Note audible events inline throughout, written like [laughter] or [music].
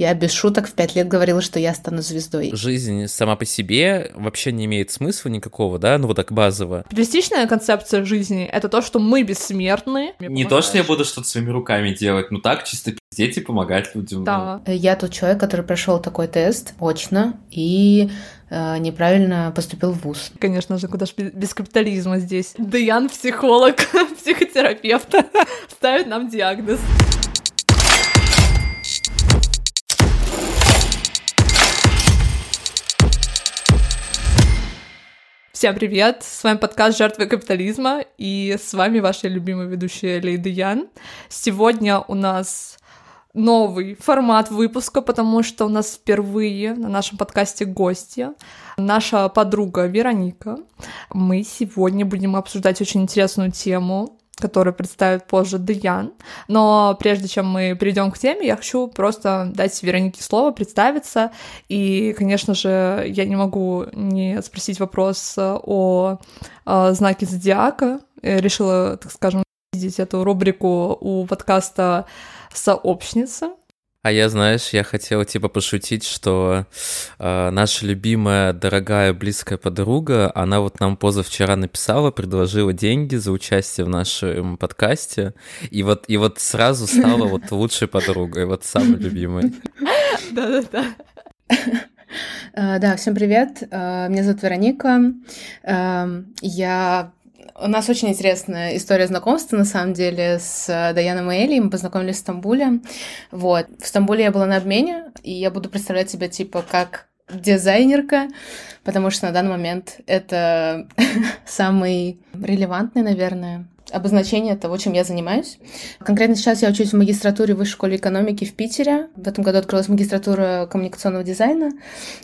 Я без шуток в пять лет говорила, что я стану звездой. Жизнь сама по себе вообще не имеет смысла никакого, да, ну вот так базово. Реалистичная концепция жизни — это то, что мы бессмертны. Не то, что я буду что-то своими руками делать, ну так, чисто пиздеть и помогать людям. Да. Я тот человек, который прошел такой тест очно и э, неправильно поступил в ВУЗ. Конечно же, куда же без капитализма здесь. Даян, психолог, [laughs] психотерапевт, [laughs] ставит нам диагноз. Всем привет! С вами подкаст «Жертвы капитализма» и с вами ваша любимая ведущая Лейда Ян. Сегодня у нас новый формат выпуска, потому что у нас впервые на нашем подкасте гости наша подруга Вероника. Мы сегодня будем обсуждать очень интересную тему который представит позже Даян. Но прежде чем мы перейдем к теме, я хочу просто дать Веронике слово, представиться. И, конечно же, я не могу не спросить вопрос о, о знаке зодиака. Я решила, так скажем, видеть эту рубрику у подкаста «Сообщница». А я, знаешь, я хотел типа пошутить, что э, наша любимая, дорогая, близкая подруга, она вот нам позавчера написала, предложила деньги за участие в нашем подкасте, и вот, и вот сразу стала вот [laughs] лучшей подругой, вот самой любимой. Да-да-да. Э, да, всем привет. Э, меня зовут Вероника. Э, я у нас очень интересная история знакомства, на самом деле, с Даяном и Элей. Мы познакомились в Стамбуле. Вот. В Стамбуле я была на обмене, и я буду представлять себя, типа, как дизайнерка, потому что на данный момент это [laughs] самый релевантный, наверное, обозначение того, чем я занимаюсь. Конкретно сейчас я учусь в магистратуре в Высшей школе экономики в Питере. В этом году открылась магистратура коммуникационного дизайна,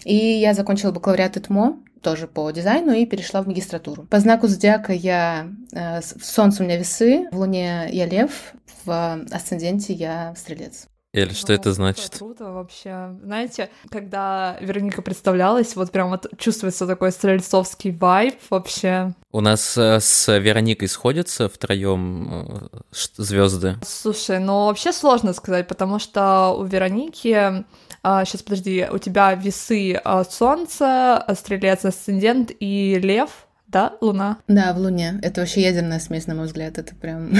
и я закончила бакалавриат ИТМО тоже по дизайну и перешла в магистратуру. По знаку зодиака я... Э, в Солнце у меня весы, в Луне я лев, в асценденте я стрелец. Эль, что это значит? Круто, круто вообще. Знаете, когда Вероника представлялась, вот прям вот чувствуется такой стрельцовский вайб вообще. У нас э, с Вероникой сходятся втроем э, звезды. Слушай, ну вообще сложно сказать, потому что у Вероники а, сейчас подожди, у тебя весы а, Солнце, Стрелец, Асцендент и Лев, да, Луна? Да, в Луне. Это вообще ядерная смесь, на мой взгляд. Это прям...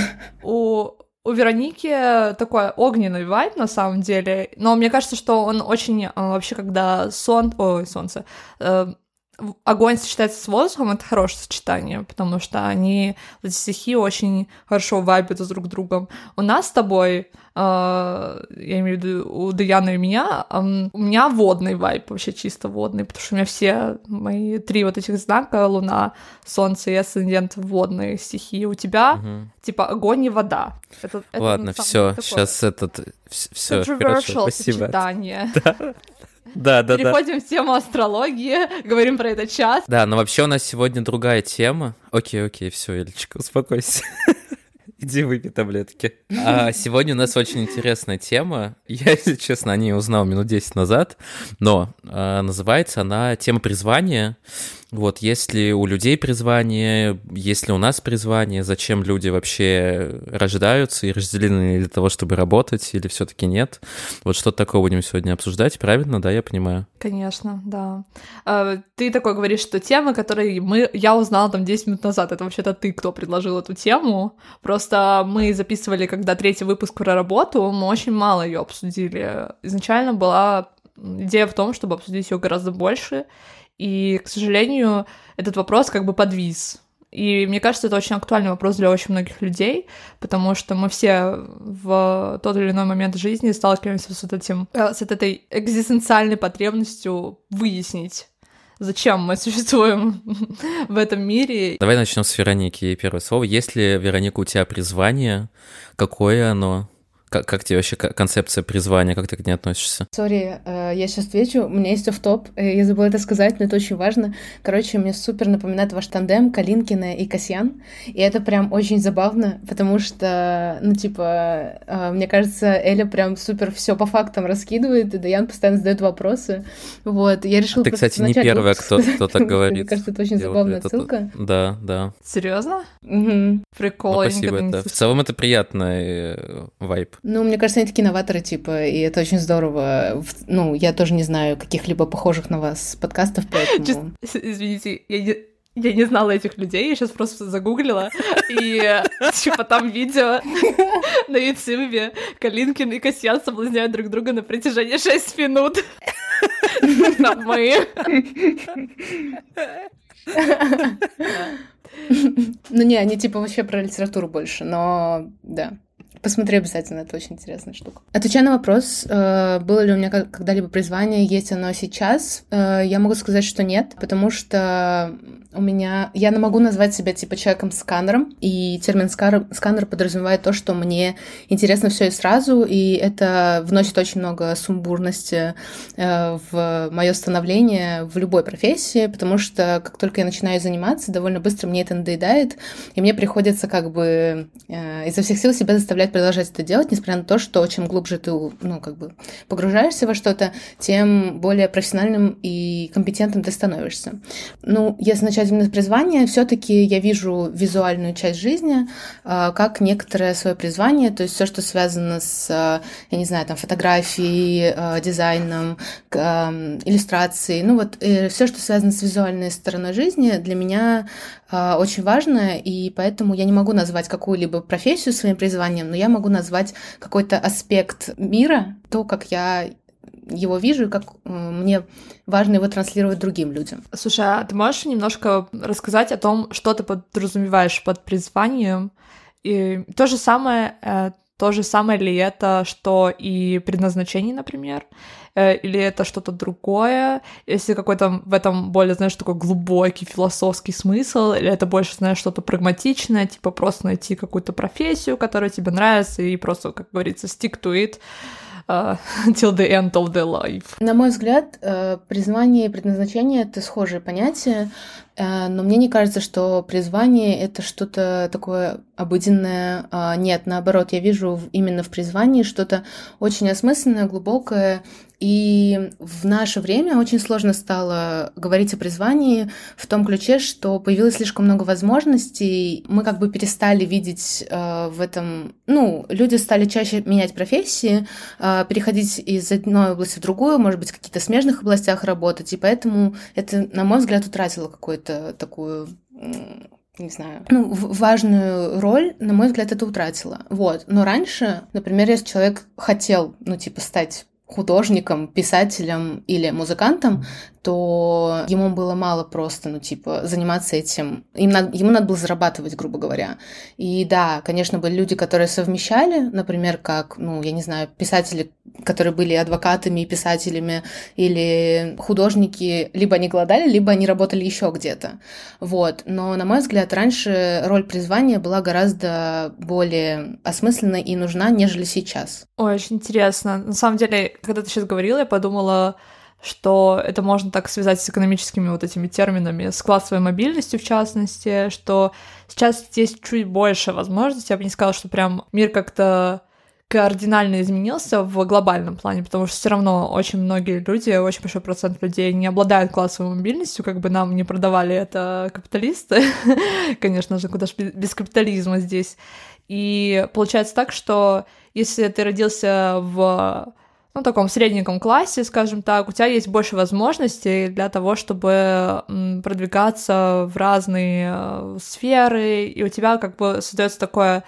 У у Вероники такой огненный вайб на самом деле, но мне кажется, что он очень а, вообще, когда сон, ой, солнце, э, огонь сочетается с воздухом, это хорошее сочетание, потому что они, эти стихи очень хорошо вайбят друг с другом. У нас с тобой, э, я имею в виду у Даяны и меня, э, у меня водный вайб, вообще чисто водный, потому что у меня все мои три вот этих знака, луна, солнце и асцендент водные стихи. У тебя угу. типа огонь и вода. Это, это Ладно, все, сейчас этот, все, хорошо, спасибо. сочетание. [laughs] Да. Да, да, Переходим да. в тему астрологии, говорим про это час. Да, но вообще у нас сегодня другая тема. Окей, окей, все, Эльчика, успокойся. [laughs] Иди выпей таблетки. А сегодня у нас очень интересная тема. Я, если честно, о ней узнал минут 10 назад, но а, называется она «Тема призвания». Вот, есть ли у людей призвание, есть ли у нас призвание, зачем люди вообще рождаются и разделены для того, чтобы работать, или все-таки нет? Вот что такое будем сегодня обсуждать, правильно, да, я понимаю? Конечно, да. А, ты такой говоришь, что темы, которые мы, я узнала там 10 минут назад, это вообще-то ты, кто предложил эту тему. Просто мы записывали, когда третий выпуск про работу, мы очень мало ее обсудили. Изначально была идея в том, чтобы обсудить ее гораздо больше, и, к сожалению, этот вопрос как бы подвис. И мне кажется, это очень актуальный вопрос для очень многих людей, потому что мы все в тот или иной момент жизни сталкиваемся с, вот этим, э, с этой экзистенциальной потребностью выяснить, зачем мы [laughs] существуем [laughs] в этом мире. Давай начнем с Вероники. Первое слово. Есть ли, Вероника, у тебя призвание? Какое оно? Как, как тебе вообще концепция призвания, как ты к ней относишься? Сори, э, я сейчас отвечу. У меня есть оф-топ. Э, я забыла это сказать, но это очень важно. Короче, мне супер напоминает ваш тандем Калинкина и Касьян. И это прям очень забавно, потому что, ну, типа, э, мне кажется, Эля прям супер все по фактам раскидывает, и Даян постоянно задает вопросы. Вот, я решила... А ты, кстати, не первая, кто, кто так говорит. Мне кажется, это очень забавная отсылка. Да, да. Серьезно? Угу. Прикол. Спасибо. В целом это приятный вайп. Ну, мне кажется, они такие новаторы, типа, и это очень здорово. Ну, я тоже не знаю каких-либо похожих на вас подкастов, поэтому... Извините, я не я не знала этих людей, я сейчас просто загуглила, и типа там видео [laughs] на ютубе Калинкин и Касьян соблазняют друг друга на протяжении 6 минут. [laughs] Там мы. [laughs] Ну не, они типа вообще про литературу больше, но да. Посмотри обязательно, это очень интересная штука. Отвечая на вопрос, э, было ли у меня когда-либо призвание, есть оно сейчас, э, я могу сказать, что нет, потому что у меня... Я могу назвать себя типа человеком-сканером, и термин сканер подразумевает то, что мне интересно все и сразу, и это вносит очень много сумбурности э, в мое становление в любой профессии, потому что как только я начинаю заниматься, довольно быстро мне это надоедает, и мне приходится как бы изо всех сил себя заставлять продолжать это делать, несмотря на то, что чем глубже ты, ну, как бы погружаешься во что-то, тем более профессиональным и компетентным ты становишься. Ну, если начать именно с призвания, все таки я вижу визуальную часть жизни э, как некоторое свое призвание, то есть все, что связано с, э, я не знаю, там, фотографией, э, дизайном, иллюстрацией, ну вот э, все, что связано с визуальной стороной жизни, для меня очень важно, и поэтому я не могу назвать какую-либо профессию своим призванием, но я могу назвать какой-то аспект мира, то, как я его вижу и как э, мне важно его транслировать другим людям. Слушай, а ты можешь немножко рассказать о том, что ты подразумеваешь под призванием? И то же самое, э, то же самое ли это, что и предназначение, например? Э, или это что-то другое? Если какой-то в этом более, знаешь, такой глубокий философский смысл, или это больше, знаешь, что-то прагматичное, типа просто найти какую-то профессию, которая тебе нравится, и просто, как говорится, stick to it, uh, [laughs] till the end of the life. На мой взгляд, э, призвание и предназначение — это схожие понятия, но мне не кажется, что призвание — это что-то такое обыденное. А, нет, наоборот, я вижу именно в призвании что-то очень осмысленное, глубокое и в наше время очень сложно стало говорить о призвании в том ключе, что появилось слишком много возможностей. Мы как бы перестали видеть э, в этом... Ну, люди стали чаще менять профессии, э, переходить из одной области в другую, может быть, в каких-то смежных областях работать. И поэтому это, на мой взгляд, утратило какую-то такую не знаю, ну, важную роль, на мой взгляд, это утратило. Вот. Но раньше, например, если человек хотел, ну, типа, стать художником, писателем или музыкантом, то ему было мало просто, ну, типа, заниматься этим. Им надо, ему надо было зарабатывать, грубо говоря. И да, конечно, были люди, которые совмещали, например, как, ну, я не знаю, писатели, которые были адвокатами и писателями, или художники, либо они голодали, либо они работали еще где-то. Вот. Но, на мой взгляд, раньше роль призвания была гораздо более осмысленной и нужна, нежели сейчас. Ой, очень интересно. На самом деле, когда ты сейчас говорила, я подумала, что это можно так связать с экономическими вот этими терминами, с классовой мобильностью в частности, что сейчас есть чуть больше возможностей. Я бы не сказала, что прям мир как-то кардинально изменился в глобальном плане, потому что все равно очень многие люди, очень большой процент людей не обладают классовой мобильностью, как бы нам не продавали это капиталисты, [laughs] конечно же, куда же без капитализма здесь. И получается так, что если ты родился в ну, таком средненьком классе, скажем так, у тебя есть больше возможностей для того, чтобы продвигаться в разные э, сферы, и у тебя как бы создается такое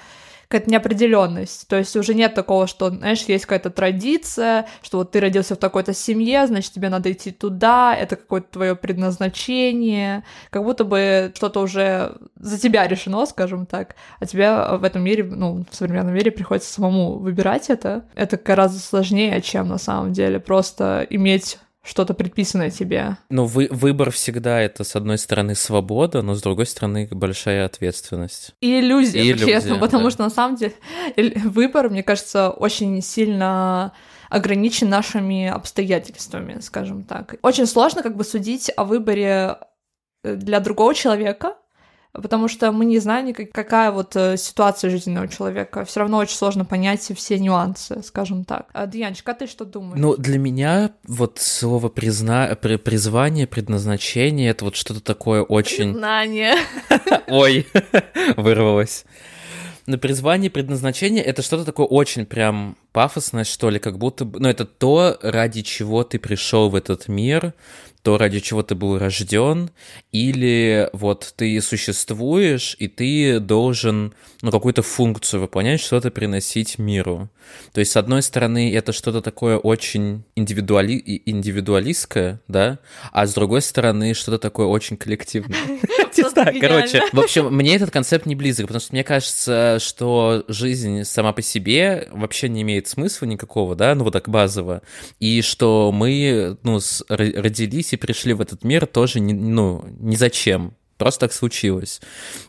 какая-то неопределенность. То есть уже нет такого, что, знаешь, есть какая-то традиция, что вот ты родился в такой-то семье, значит, тебе надо идти туда, это какое-то твое предназначение, как будто бы что-то уже за тебя решено, скажем так, а тебе в этом мире, ну, в современном мире приходится самому выбирать это. Это гораздо сложнее, чем на самом деле просто иметь что-то предписанное тебе. Ну, вы, выбор всегда это, с одной стороны, свобода, но с другой стороны, большая ответственность. И иллюзия, И иллюзия честно, [laughs] потому да. что на самом деле выбор, мне кажется, очень сильно ограничен нашими обстоятельствами, скажем так. Очень сложно как бы судить о выборе э, для другого человека, потому что мы не знаем, какая вот э, ситуация жизненного человека. Все равно очень сложно понять все нюансы, скажем так. А, Дьянчик, а ты что думаешь? Ну, для меня вот слово призна... призвание, предназначение — это вот что-то такое очень... Признание. [laughs] Ой, [laughs] вырвалось. на призвание, предназначение это что-то такое очень прям пафосное, что ли, как будто бы, ну, это то, ради чего ты пришел в этот мир, то, ради чего ты был рожден, или вот ты существуешь, и ты должен ну, какую-то функцию выполнять, что-то приносить миру. То есть, с одной стороны, это что-то такое очень индивидуали... индивидуалистское, да, а с другой стороны, что-то такое очень коллективное. [laughs] Короче, в общем, мне этот концепт не близок, потому что мне кажется, что жизнь сама по себе вообще не имеет смысла никакого, да, ну вот так базово, и что мы, ну, родились и пришли в этот мир тоже, не, ну, не зачем, Просто так случилось.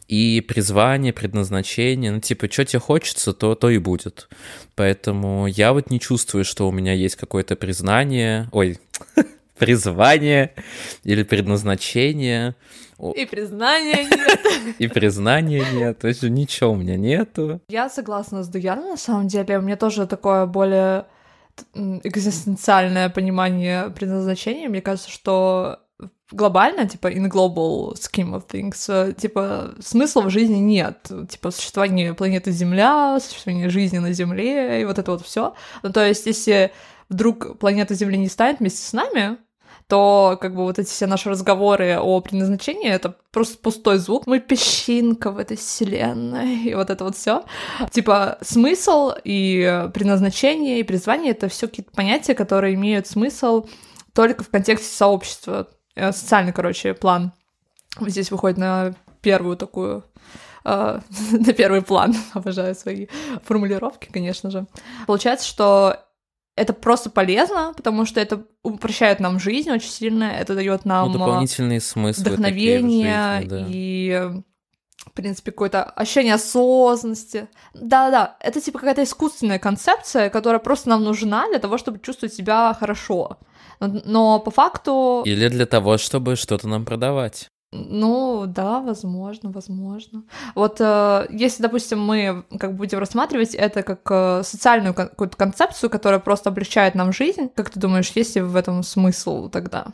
И призвание, предназначение, ну, типа, что тебе хочется, то, то и будет. Поэтому я вот не чувствую, что у меня есть какое-то признание, ой, [laughs] призвание или предназначение. И признания нет. [laughs] И признания нет. То есть ничего у меня нету. Я согласна с Дуяном, на самом деле. У меня тоже такое более экзистенциальное понимание предназначения. Мне кажется, что глобально, типа, in global scheme of things, э, типа, смысла в жизни нет. Типа, существование планеты Земля, существование жизни на Земле, и вот это вот все. Ну, то есть, если вдруг планета Земли не станет вместе с нами, то как бы вот эти все наши разговоры о предназначении это просто пустой звук. Мы песчинка в этой вселенной, [laughs] и вот это вот все. Типа смысл и предназначение и призвание это все какие-то понятия, которые имеют смысл только в контексте сообщества. Э, социальный, короче, план здесь выходит на первую такую э, [laughs] на первый план, [laughs] обожаю свои формулировки, конечно же. Получается, что это просто полезно, потому что это упрощает нам жизнь очень сильно, это дает нам ну, дополнительные смыслы вдохновение жизни, да. и в принципе, какое-то ощущение осознанности. Да-да, это типа какая-то искусственная концепция, которая просто нам нужна для того, чтобы чувствовать себя хорошо. Но по факту... Или для того, чтобы что-то нам продавать. Ну, да, возможно, возможно. Вот э, если, допустим, мы как будем рассматривать это как э, социальную какую-то концепцию, которая просто облегчает нам жизнь, как ты думаешь, есть ли в этом смысл тогда?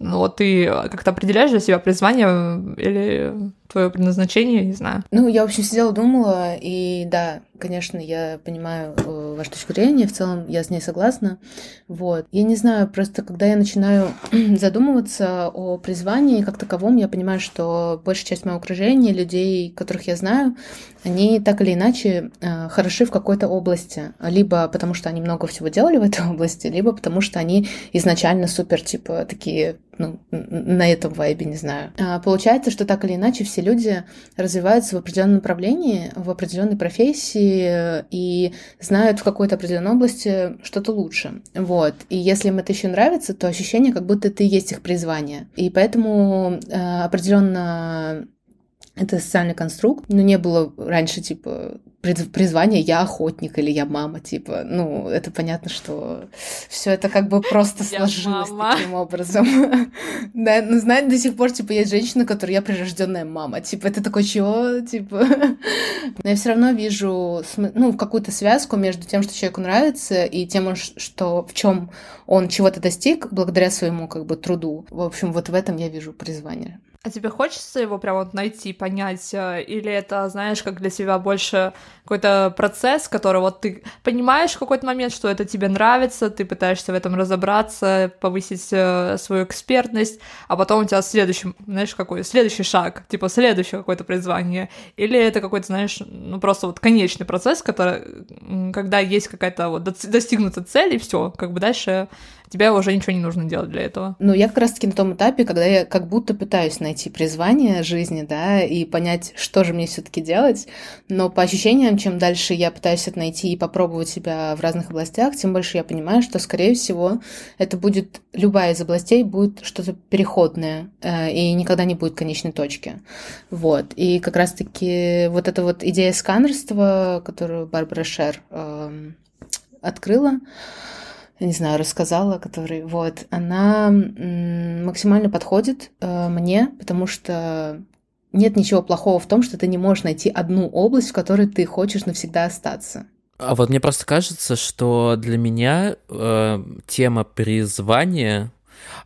Ну, вот ты как-то определяешь для себя призвание или твое предназначение, не знаю. Ну, я, в общем, сидела, думала, и да, конечно, я понимаю э, вашу точку зрения, в целом я с ней согласна. Вот. Я не знаю, просто когда я начинаю [clears throat] задумываться о призвании как таковом, я понимаю, что большая часть моего окружения, людей, которых я знаю, они так или иначе э, хороши в какой-то области. Либо потому, что они много всего делали в этой [laughs] области, либо потому, что они изначально супер, типа, такие ну, на этом вайбе, не знаю. А, получается, что так или иначе все люди развиваются в определенном направлении, в определенной профессии и знают в какой-то определенной области что-то лучше. Вот. И если им это еще нравится, то ощущение, как будто и есть их призвание. И поэтому э, определенно это социальный конструкт, но не было раньше, типа, призвание «я охотник» или «я мама», типа, ну, это понятно, что все это как бы просто [laughs] сложилось таким образом. [laughs] Да, ну, знаете, до сих пор, типа, есть женщина, которая я прирожденная мама, типа, это такое чего, типа. [laughs] Но я все равно вижу, ну, какую-то связку между тем, что человеку нравится, и тем, что в чем он чего-то достиг благодаря своему, как бы, труду. В общем, вот в этом я вижу призвание. А тебе хочется его прям вот найти, понять, э, или это, знаешь, как для тебя больше какой-то процесс, который вот ты понимаешь в какой-то момент, что это тебе нравится, ты пытаешься в этом разобраться, повысить э, свою экспертность, а потом у тебя следующий, знаешь, какой следующий шаг, типа следующее какое-то призвание, или это какой-то, знаешь, ну просто вот конечный процесс, который, когда есть какая-то вот достигнута цель, и все, как бы дальше тебе уже ничего не нужно делать для этого. Ну, я как раз-таки на том этапе, когда я как будто пытаюсь найти призвание жизни, да, и понять, что же мне все таки делать, но по ощущениям, чем дальше я пытаюсь это найти и попробовать себя в разных областях, тем больше я понимаю, что, скорее всего, это будет, любая из областей будет что-то переходное, э, и никогда не будет конечной точки. Вот. И как раз-таки вот эта вот идея сканерства, которую Барбара Шер э, открыла, не знаю, рассказала, который, вот, она максимально подходит э, мне, потому что нет ничего плохого в том, что ты не можешь найти одну область, в которой ты хочешь навсегда остаться. А вот мне просто кажется, что для меня э, тема призвания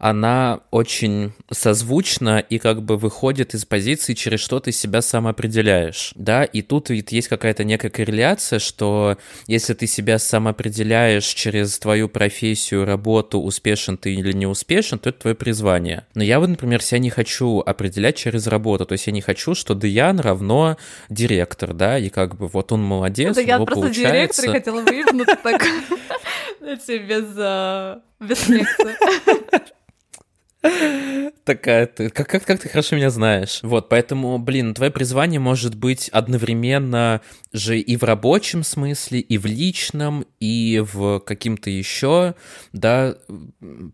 она очень созвучна и как бы выходит из позиции, через что ты себя сам определяешь, да, и тут ведь есть какая-то некая корреляция, что если ты себя сам определяешь через твою профессию, работу, успешен ты или не успешен, то это твое призвание. Но я вот, например, себя не хочу определять через работу, то есть я не хочу, что Деян равно директор, да, и как бы вот он молодец, Да у я просто получается... директор и хотела выебнуться так, [laughs] знаете, без, а, без лекции. [laughs] Такая ты, как, как, как ты хорошо меня знаешь. Вот, поэтому, блин, твое призвание может быть одновременно же и в рабочем смысле, и в личном, и в каким-то еще, да,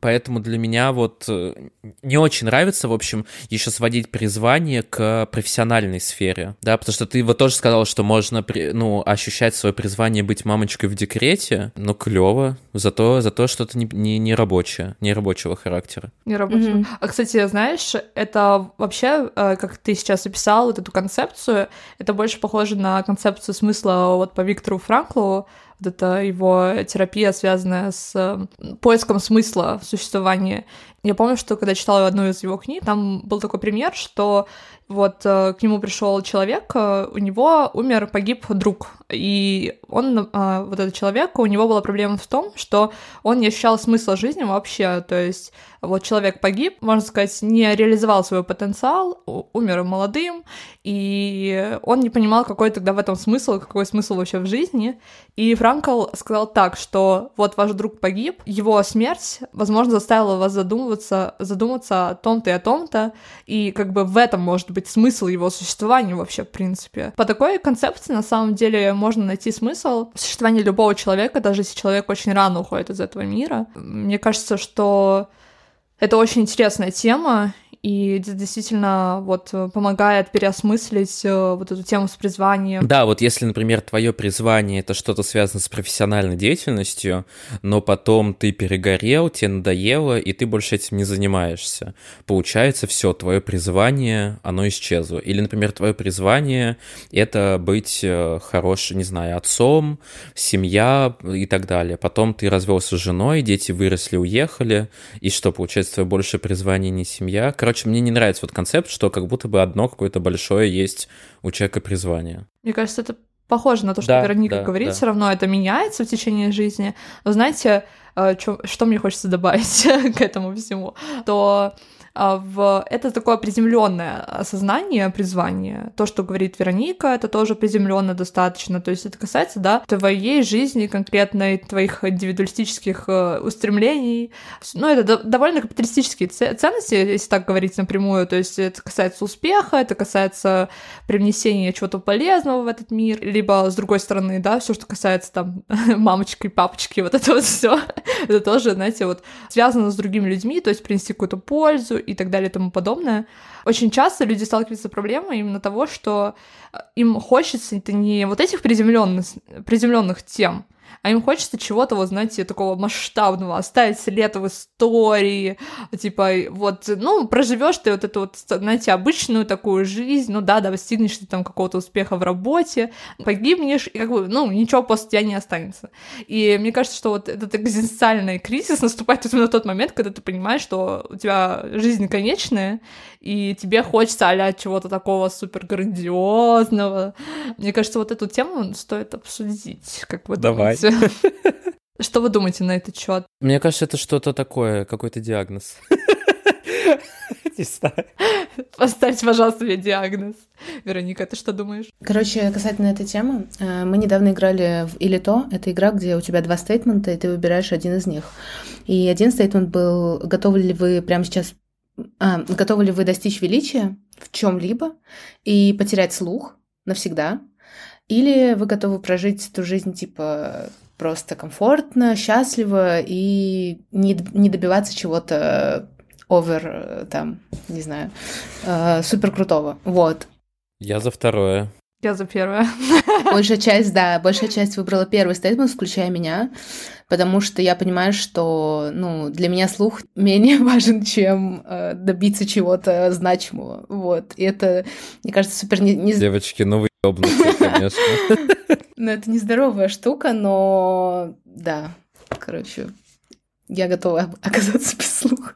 поэтому для меня вот э, не очень нравится, в общем, еще сводить призвание к профессиональной сфере, да, потому что ты вот тоже сказал, что можно, ну, ощущать свое призвание быть мамочкой в декрете, ну, клево, зато, зато что-то не, не, не рабочее, не рабочего характера. Не рабочего. Мгм. А, кстати, знаешь, это вообще, э, как ты сейчас описал вот эту концепцию, это больше похоже на концепцию смысла вот по Виктору Франклу, вот это его терапия, связанная с поиском смысла в существовании. Я помню, что когда читала одну из его книг, там был такой пример, что вот э, к нему пришел человек, э, у него умер, погиб друг, и он, э, вот этот человек, у него была проблема в том, что он не ощущал смысла жизни вообще, то есть вот человек погиб, можно сказать, не реализовал свой потенциал, умер молодым, и он не понимал, какой тогда в этом смысл, какой смысл вообще в жизни. И Франкл сказал так, что вот ваш друг погиб, его смерть, возможно, заставила вас задумываться, задуматься о том-то и о том-то, и как бы в этом может быть смысл его существования вообще, в принципе. По такой концепции, на самом деле, можно найти смысл в существовании любого человека, даже если человек очень рано уходит из этого мира. Мне кажется, что это очень интересная тема, и это действительно вот э, помогает переосмыслить э, вот эту тему с призванием. Да, вот если, например, твое призвание это что-то связано с профессиональной деятельностью, но потом ты перегорел, тебе надоело, и ты больше этим не занимаешься. Получается, все, твое призвание, оно исчезло. Или, например, твое призвание это быть э, хорошим, не знаю, отцом, семья и так далее. Потом ты развелся с женой, дети выросли, уехали, и что, получается, твое большее призвание не семья. Короче, мне не нравится вот концепт, что как будто бы одно какое-то большое есть у человека призвание. Мне кажется, это похоже на то, что Да, Вероника да, говорит, да. все равно это меняется в течение жизни. Но знаете, э, чё- что мне хочется добавить [laughs] к этому всему? То в... это такое приземленное осознание призвания. То, что говорит Вероника, это тоже приземленно достаточно. То есть это касается, да, твоей жизни конкретной, твоих индивидуалистических э, устремлений. Ну, это до- довольно капиталистические це- ценности, если так говорить напрямую. То есть это касается успеха, это касается привнесения чего-то полезного в этот мир, либо с другой стороны, да, все, что касается там [laughs] мамочки, папочки, вот это вот все, [laughs] это тоже, знаете, вот связано с другими людьми, то есть принести какую-то пользу и так далее и тому подобное. Очень часто люди сталкиваются с проблемой именно того, что э, им хочется это не вот этих приземленных, приземленных тем, а им хочется чего-то, вот, знаете, такого масштабного, оставить след в истории, типа, вот, ну, проживешь ты вот эту вот, знаете, обычную такую жизнь, ну да, достигнешь ты там какого-то успеха в работе, погибнешь, и как бы, ну, ничего после тебя не останется. И мне кажется, что вот этот экзистенциальный кризис наступает именно в тот момент, когда ты понимаешь, что у тебя жизнь конечная, и тебе хочется а чего-то такого супер грандиозного. Мне кажется, вот эту тему стоит обсудить, как вы Давай. думаете? [laughs] Что вы думаете на этот счет? Мне кажется, это что-то такое, какой-то диагноз. [laughs] Не знаю. Поставьте, пожалуйста, мне диагноз. Вероника, ты что думаешь? Короче, касательно этой темы, э, мы недавно играли в «Или то». Это игра, где у тебя два стейтмента, и ты выбираешь один из них. И один стейтмент был, готовы ли вы прямо сейчас... а, готовы ли вы достичь величия в чем либо и потерять слух навсегда? Или вы готовы прожить эту жизнь, типа, просто комфортно, счастливо и не, не добиваться чего-то овер, э, там, не знаю, э, супер крутого. Вот. Я за второе. Я за первое. [laughs] Большая часть, да, большая часть выбрала первый стейтмент, включая меня, потому что я понимаю, что, ну, для меня слух [laughs] менее важен, чем э, добиться чего-то значимого, вот. И это, мне кажется, супер не, не- Девочки, ну вы ёбнутые, [laughs] конечно. ну, это нездоровая штука, но да, короче, я готова оказаться без слуха.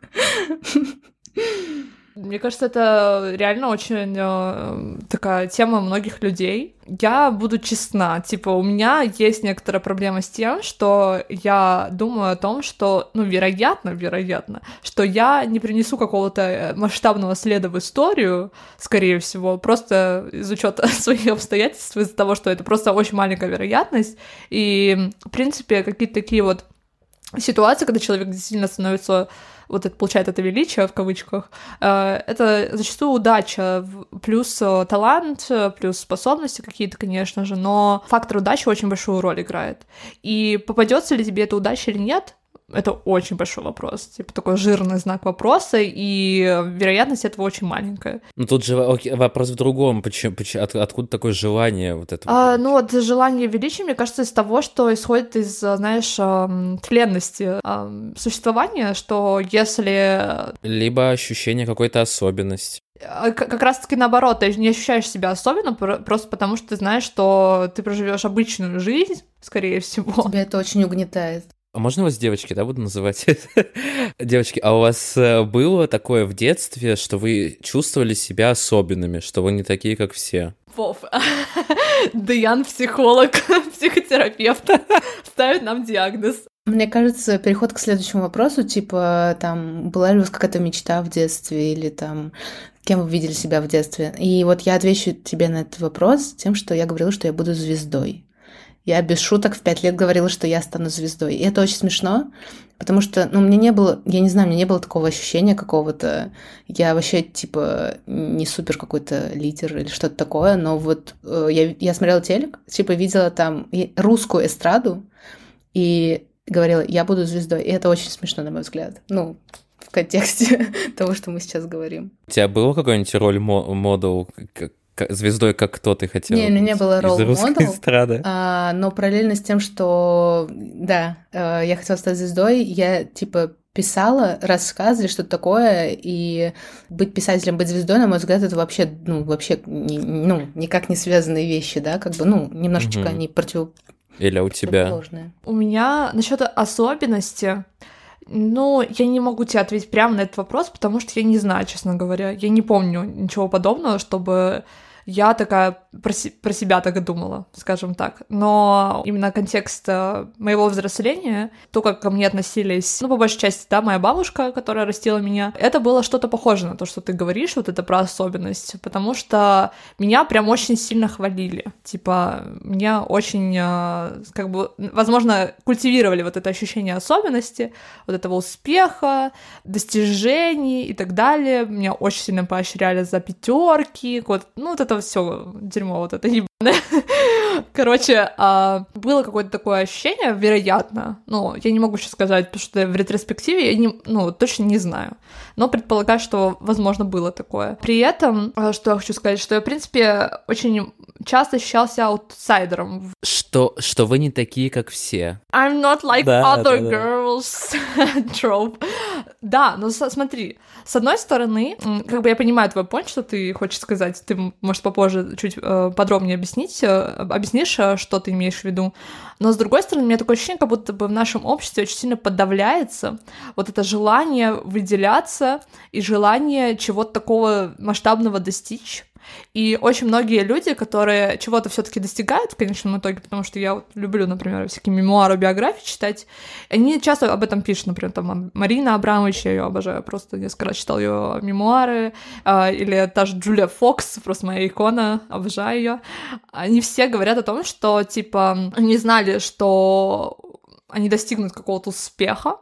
Мне кажется, это реально очень э, такая тема многих людей. Я буду честна, типа, у меня есть некоторая проблема с тем, что я думаю о том, что, ну, вероятно, вероятно, что я не принесу какого-то э, масштабного следа в историю, скорее всего, просто из учета [laughs] своих обстоятельств, из-за того, что это просто очень маленькая вероятность. И, в принципе, какие-то такие вот ситуации, когда человек действительно становится вот это получает это величие в кавычках, э, это зачастую удача, плюс э, талант, э, плюс способности какие-то, конечно же, но фактор удачи очень большую роль играет. И попадется ли тебе эта удача или нет, это очень большой вопрос, типа такой жирный знак вопроса, и вероятность этого очень маленькая. Ну тут же окей, вопрос в другом, почему, почему от, откуда такое желание вот это? А, ну вот желание величия, мне кажется, из того, что исходит из, знаешь, тленности существования, что если... Либо ощущение какой-то особенности а, как раз-таки наоборот, ты не ощущаешь себя особенно, просто потому что ты знаешь, что ты проживешь обычную жизнь, скорее всего. Тебя это очень угнетает. А можно вас девочки, да, буду называть? [laughs] девочки, а у вас э, было такое в детстве, что вы чувствовали себя особенными, что вы не такие, как все? Вов, [laughs] Даян психолог, [laughs] психотерапевт, ставит нам диагноз. Мне кажется, переход к следующему вопросу, типа, там, была ли у вас какая-то мечта в детстве, или там, кем вы видели себя в детстве? И вот я отвечу тебе на этот вопрос тем, что я говорила, что я буду звездой. Я без шуток в пять лет говорила, что я стану звездой. И это очень смешно, потому что, ну, мне не было, я не знаю, мне не было такого ощущения какого-то, я вообще, типа, не супер какой-то лидер или что-то такое, но вот э, я, я смотрела телек, типа, видела там русскую эстраду, и говорила, я буду звездой. И это очень смешно, на мой взгляд. Ну, в контексте [laughs] того, что мы сейчас говорим. У тебя было какой-нибудь роль модел, звездой, как кто ты хотел? Не, у меня не было ролл эстрады. А, но параллельно с тем, что, да, э, я хотела стать звездой, я, типа, писала рассказы или что-то такое, и быть писателем, быть звездой, на мой взгляд, это вообще, ну, вообще, не, ну, никак не связанные вещи, да, как бы, ну, немножечко угу. они против... Или у тебя? У меня насчет особенности, ну, я не могу тебе ответить прямо на этот вопрос, потому что я не знаю, честно говоря. Я не помню ничего подобного, чтобы я такая про, про себя так и думала, скажем так. Но именно контекст э, моего взросления, то, как ко мне относились, ну, по большей части, да, моя бабушка, которая растила меня, это было что-то похоже на то, что ты говоришь, вот это про особенность, потому что меня прям очень сильно хвалили. Типа, меня очень, э, как бы, возможно, культивировали вот это ощущение особенности, вот этого успеха, достижений и так далее. Меня очень сильно поощряли за пятерки, вот, ну, вот это все дерьмо вот это ебаное. [laughs] Короче, а, было какое-то такое ощущение, вероятно, ну, я не могу сейчас сказать, потому что в ретроспективе я не, ну, точно не знаю, но предполагаю, что, возможно, было такое. При этом, а, что я хочу сказать, что я, в принципе, очень часто ощущался аутсайдером. Что, что вы не такие, как все. I'm not like да, other да, girls [laughs] trope. Да, но смотри, с одной стороны, как бы я понимаю твой point, что ты хочешь сказать, ты, может, попозже чуть э, подробнее объяснить, э, объяснишь, э, что ты имеешь в виду, но с другой стороны, у меня такое ощущение, как будто бы в нашем обществе очень сильно подавляется вот это желание выделяться и желание чего-то такого масштабного достичь, и очень многие люди, которые чего-то все-таки достигают в конечном итоге, потому что я вот люблю, например, всякие мемуары, биографии читать, они часто об этом пишут, например, там Марина Абрамович, я ее обожаю, просто несколько раз читал ее мемуары, а, или та же Джулия Фокс, просто моя икона, обожаю ее. Они все говорят о том, что, типа, они знали, что они достигнут какого-то успеха,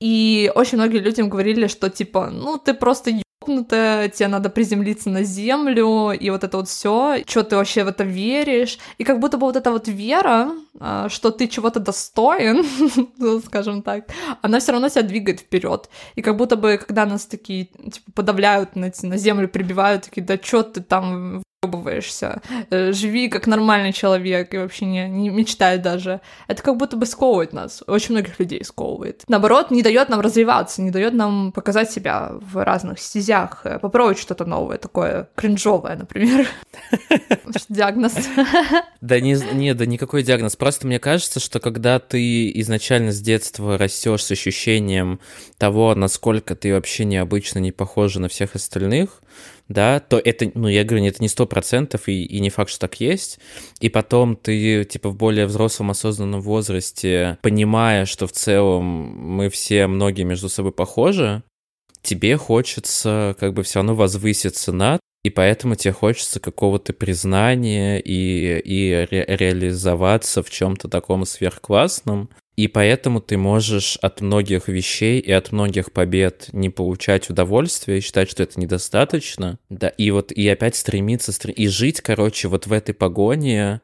и очень многие людям говорили, что типа, ну ты просто ёбнутая, тебе надо приземлиться на землю, и вот это вот все, что ты вообще в это веришь. И как будто бы вот эта вот вера, а, что ты чего-то достоин, [laughs] ну, скажем так, она все равно тебя двигает вперед. И как будто бы, когда нас такие, типа, подавляют на, на землю, прибивают, такие, да что ты там ебываешься, э, живи как нормальный человек и вообще не, не мечтай даже. Это как будто бы сковывает нас, очень многих людей сковывает. Наоборот, не дает нам развиваться, не дает нам показать себя в разных стезях, э, попробовать что-то новое, такое кринжовое, например. Диагноз. Да не, не, да никакой диагноз. Просто мне кажется, что когда ты изначально с детства растешь с ощущением того, насколько ты вообще необычно не похожа на всех остальных, да, то это, ну, я говорю, это не сто процентов, и, и не факт, что так есть. И потом ты, типа, в более взрослом осознанном возрасте, понимая, что в целом мы все, многие между собой похожи, тебе хочется как бы все равно возвыситься над, и поэтому тебе хочется какого-то признания и, и ре реализоваться в чем-то таком сверхклассном. И поэтому ты можешь от многих вещей и от многих побед не получать удовольствие и считать, что это недостаточно. Да, и вот и опять стремиться, стрем... и жить, короче, вот в этой погоне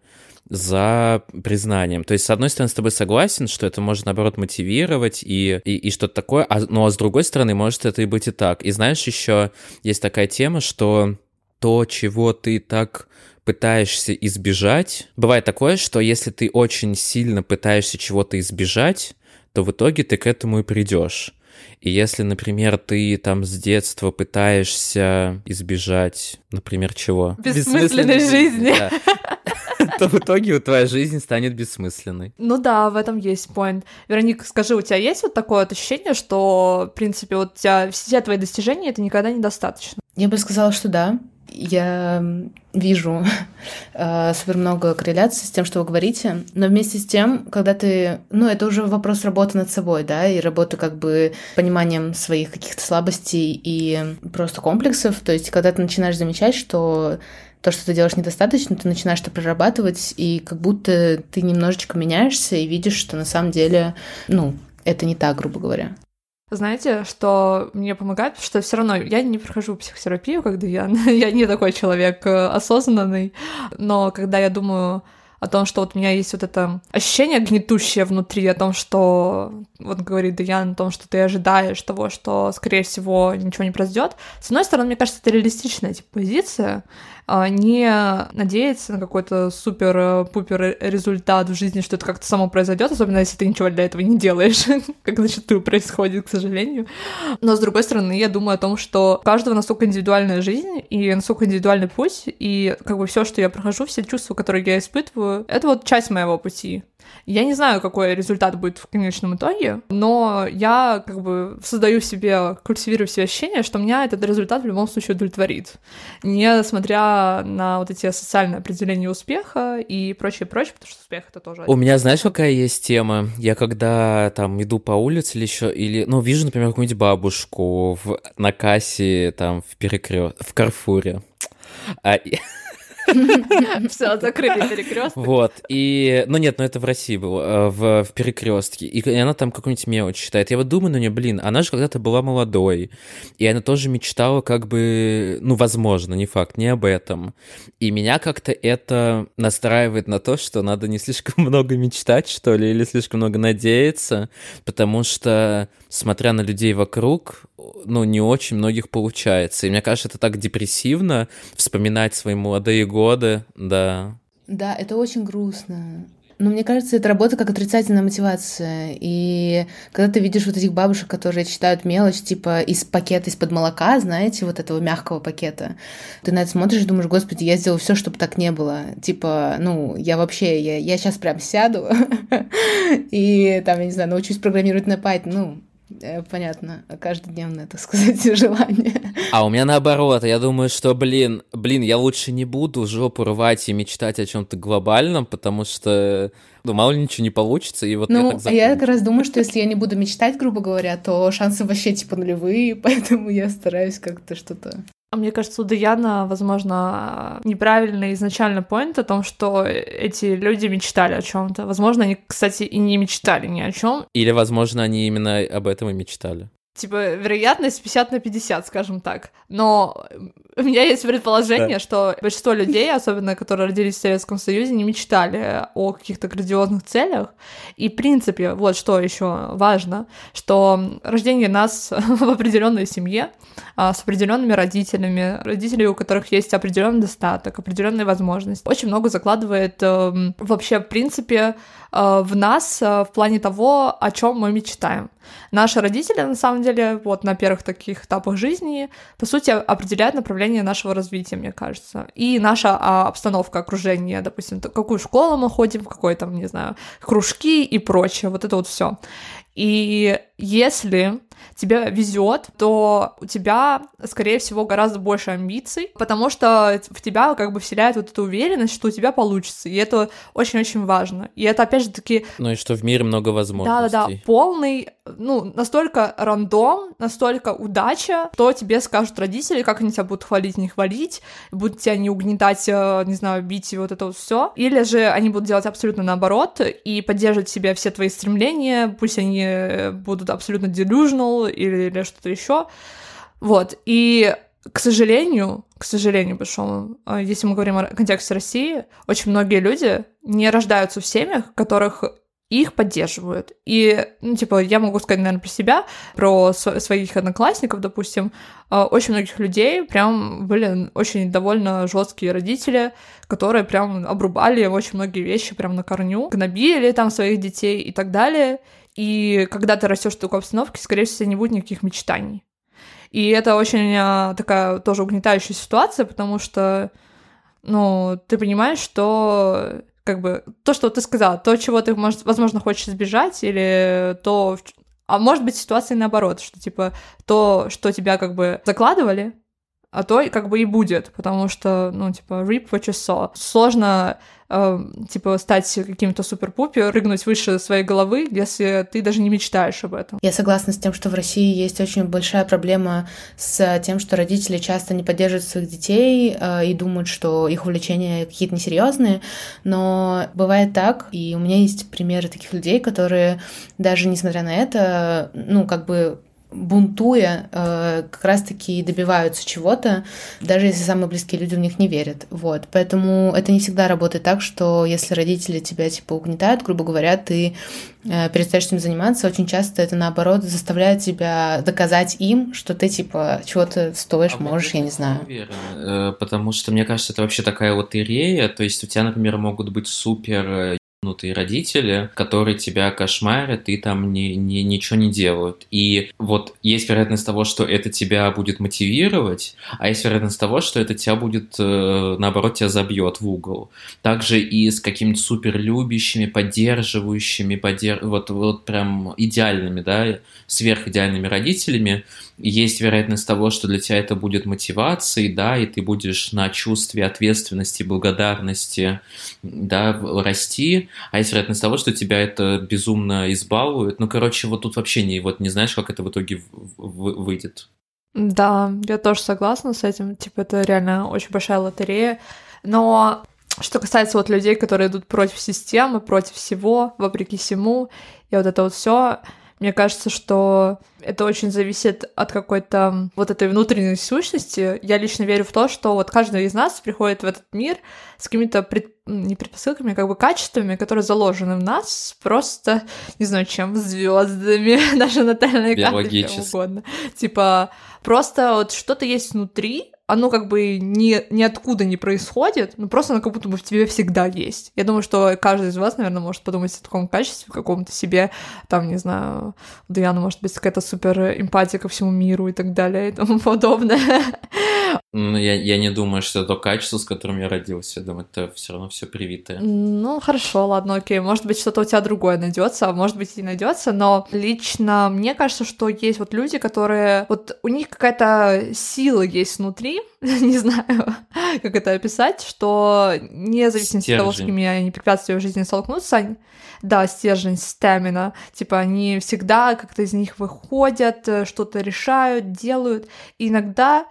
за признанием. То есть, с одной стороны, с тобой согласен, что это может, наоборот, мотивировать и, и, и что-то такое, а, ну а с другой стороны, может это и быть и так. И знаешь, еще есть такая тема, что то, чего ты так пытаешься избежать. Бывает такое, что если ты очень сильно пытаешься чего-то избежать, то в итоге ты к этому и придешь. И если, например, ты там с детства пытаешься избежать, например, чего? Бессмысленной жизни. Да. [laughs] то в итоге твоя жизнь станет бессмысленной. Ну да, в этом есть point. Вероника, скажи, у тебя есть вот такое вот ощущение, что, в принципе, вот у тебя все твои достижения это никогда недостаточно? Я бы сказала, что да я вижу [laughs] э, супер много корреляций с тем, что вы говорите, но вместе с тем, когда ты, ну, это уже вопрос работы над собой, да, и работы как бы пониманием своих каких-то слабостей и просто комплексов, то есть когда ты начинаешь замечать, что то, что ты делаешь недостаточно, ты начинаешь это прорабатывать, и как будто ты немножечко меняешься и видишь, что на самом деле, ну, это не так, грубо говоря. Знаете, что мне помогает, что все равно я не прохожу психотерапию, когда я, [laughs] я не такой человек э, осознанный, но когда я думаю о том, что вот у меня есть вот это ощущение гнетущее внутри, о том, что, вот говорит Даян, о том, что ты ожидаешь того, что, скорее всего, ничего не произойдет. С одной стороны, мне кажется, это реалистичная типа, позиция, не надеяться на какой-то супер-пупер результат в жизни, что это как-то само произойдет, особенно если ты ничего для этого не делаешь, [laughs] как зачастую происходит, к сожалению. Но с другой стороны, я думаю о том, что у каждого настолько индивидуальная жизнь и настолько индивидуальный путь, и как бы все, что я прохожу, все чувства, которые я испытываю, это вот часть моего пути. Я не знаю, какой результат будет в конечном итоге, но я как бы создаю себе, культивирую себе ощущение, что меня этот результат в любом случае удовлетворит. Несмотря на вот эти социальные определения успеха и прочее, прочее, потому что успех это тоже... У меня, знаешь, какая есть тема? Я когда там иду по улице или еще, или, ну, вижу, например, какую-нибудь бабушку в, на кассе там в перекрёст... в Карфуре. А, [laughs] Все, закрыли перекресток. Вот, и... Ну нет, ну это в России было, э, в, в перекрестке. И она там какую-нибудь мелочь читает. Я вот думаю на нее, блин, она же когда-то была молодой. И она тоже мечтала как бы... Ну, возможно, не факт, не об этом. И меня как-то это настраивает на то, что надо не слишком [laughs] много мечтать, что ли, или слишком много надеяться, потому что, смотря на людей вокруг, ну, не очень многих получается. И мне кажется, это так депрессивно вспоминать свои молодые годы, да. Да, это очень грустно. Но мне кажется, это работа как отрицательная мотивация. И когда ты видишь вот этих бабушек, которые читают мелочь, типа из пакета из-под молока, знаете, вот этого мягкого пакета, ты на это смотришь и думаешь, господи, я сделал все, чтобы так не было. Типа, ну, я вообще, я, я сейчас прям сяду [laughs] и там, я не знаю, научусь программировать на Python. Ну, понятно, каждодневное, так сказать, [laughs] желание. А у меня наоборот, я думаю, что, блин, блин, я лучше не буду жопу рвать и мечтать о чем-то глобальном, потому что, ну, мало ли ничего не получится, и вот ну, я так а я как раз думаю, что если я не буду мечтать, грубо говоря, то шансы вообще типа нулевые, [laughs] поэтому я стараюсь как-то что-то мне кажется, у Даяна, возможно, неправильный изначально поинт о том, что эти люди мечтали о чем-то. Возможно, они, кстати, и не мечтали ни о чем. Или, возможно, они именно об этом и мечтали. Типа, вероятность 50 на 50, скажем так. Но у меня есть предположение, что большинство людей, особенно которые родились в Советском Союзе, не мечтали о каких-то грандиозных целях. И, в принципе, вот что еще важно, что рождение нас [laughs] в определенной семье, а, с определенными родителями, родители, у которых есть определенный достаток, определенные возможности, очень много закладывает эм, вообще, в принципе, в нас э, в плане того, о чем мы мечтаем. Наши родители, на самом деле, вот на первых таких этапах жизни, по сути, определяют направление нашего развития, мне кажется. И наша а, обстановка окружения, допустим, какую школу мы ходим, в какой там, не знаю, кружки и прочее, вот это вот все. И если тебе везет, то у тебя, скорее всего, гораздо больше амбиций, потому что в тебя как бы вселяет вот эта уверенность, что у тебя получится, и это очень-очень важно. И это, опять же таки... Ну и что в мире много возможностей. Да-да-да, полный, ну, настолько рандом, настолько удача, что тебе скажут родители, как они тебя будут хвалить, не хвалить, будут тебя не угнетать, э, не знаю, бить и вот это вот все. Или же они будут делать абсолютно наоборот и поддерживать в себе все твои стремления, пусть они будут абсолютно delusional или, или что-то еще. Вот. И к сожалению, к сожалению большому, а, если мы говорим о контексте России, очень многие люди не рождаются в семьях, которых их поддерживают. И, ну, типа, я могу сказать, наверное, про себя, про своих одноклассников, допустим, а, очень многих людей прям были очень довольно жесткие родители, которые прям обрубали очень многие вещи прям на корню, гнобили там своих детей и так далее. И когда ты растешь в такой обстановке, скорее всего, не будет никаких мечтаний. И это очень а, такая тоже угнетающая ситуация, потому что, ну, ты понимаешь, что как бы то, что ты сказала, то, чего ты, может, возможно, хочешь избежать, или то, а может быть ситуация наоборот, что типа то, что тебя как бы закладывали, а то как бы и будет, потому что, ну, типа, reap what you saw. Сложно, э, типа, стать каким-то супер-пупер, прыгнуть выше своей головы, если ты даже не мечтаешь об этом. Я согласна с тем, что в России есть очень большая проблема с тем, что родители часто не поддерживают своих детей э, и думают, что их увлечения какие-то несерьезные, но бывает так, и у меня есть примеры таких людей, которые даже несмотря на это, ну, как бы бунтуя, э, как раз-таки добиваются чего-то, даже если самые близкие люди в них не верят. Вот. Поэтому это не всегда работает так, что если родители тебя типа угнетают, грубо говоря, ты э, перестаешь этим заниматься, очень часто это наоборот заставляет тебя доказать им, что ты типа чего-то стоишь, а можешь, я не знаю. Уверен, э, потому что мне кажется, это вообще такая вот ирея, то есть у тебя, например, могут быть супер ебанутые родители, которые тебя кошмарят и там не, не, ничего не делают. И вот есть вероятность того, что это тебя будет мотивировать, а есть вероятность того, что это тебя будет, э, наоборот, тебя забьет в угол. Также и с какими-то супер любящими, поддерживающими, поддерж... вот, вот прям идеальными, да, сверхидеальными родителями, есть вероятность того, что для тебя это будет мотивацией, да, и ты будешь на чувстве ответственности, благодарности, да, расти, а есть вероятность того, что тебя это безумно избалует. Ну, короче, вот тут вообще не, вот не знаешь, как это в итоге выйдет. Да, я тоже согласна с этим. Типа, это реально очень большая лотерея. Но что касается вот людей, которые идут против системы, против всего, вопреки всему, и вот это вот все, мне кажется, что это очень зависит от какой-то вот этой внутренней сущности. Я лично верю в то, что вот каждый из нас приходит в этот мир с какими-то пред... не предпосылками, а как бы качествами, которые заложены в нас, просто, не знаю, чем, звездами, [laughs] даже натальной картой, угодно. Типа, просто вот что-то есть внутри, оно как бы ни, ниоткуда не происходит, но просто оно как будто бы в тебе всегда есть. Я думаю, что каждый из вас, наверное, может подумать о таком качестве, каком-то себе, там, не знаю, у Даяна может быть какая-то супер эмпатия ко всему миру и так далее и тому [laughs] подобное. Ну, я, я не думаю, что это то качество, с которым я родился. Я думаю, это все равно все привитое. Ну, хорошо, ладно, окей. Может быть, что-то у тебя другое найдется, а может быть, и найдется, но лично мне кажется, что есть вот люди, которые... Вот у них какая-то сила есть внутри, [laughs] не знаю, [laughs] как это описать, что независимо от того, с какими они препятствиями в жизни столкнутся, они, да, стержень, стамина, типа они всегда как-то из них выходят, э, что-то решают, делают. И иногда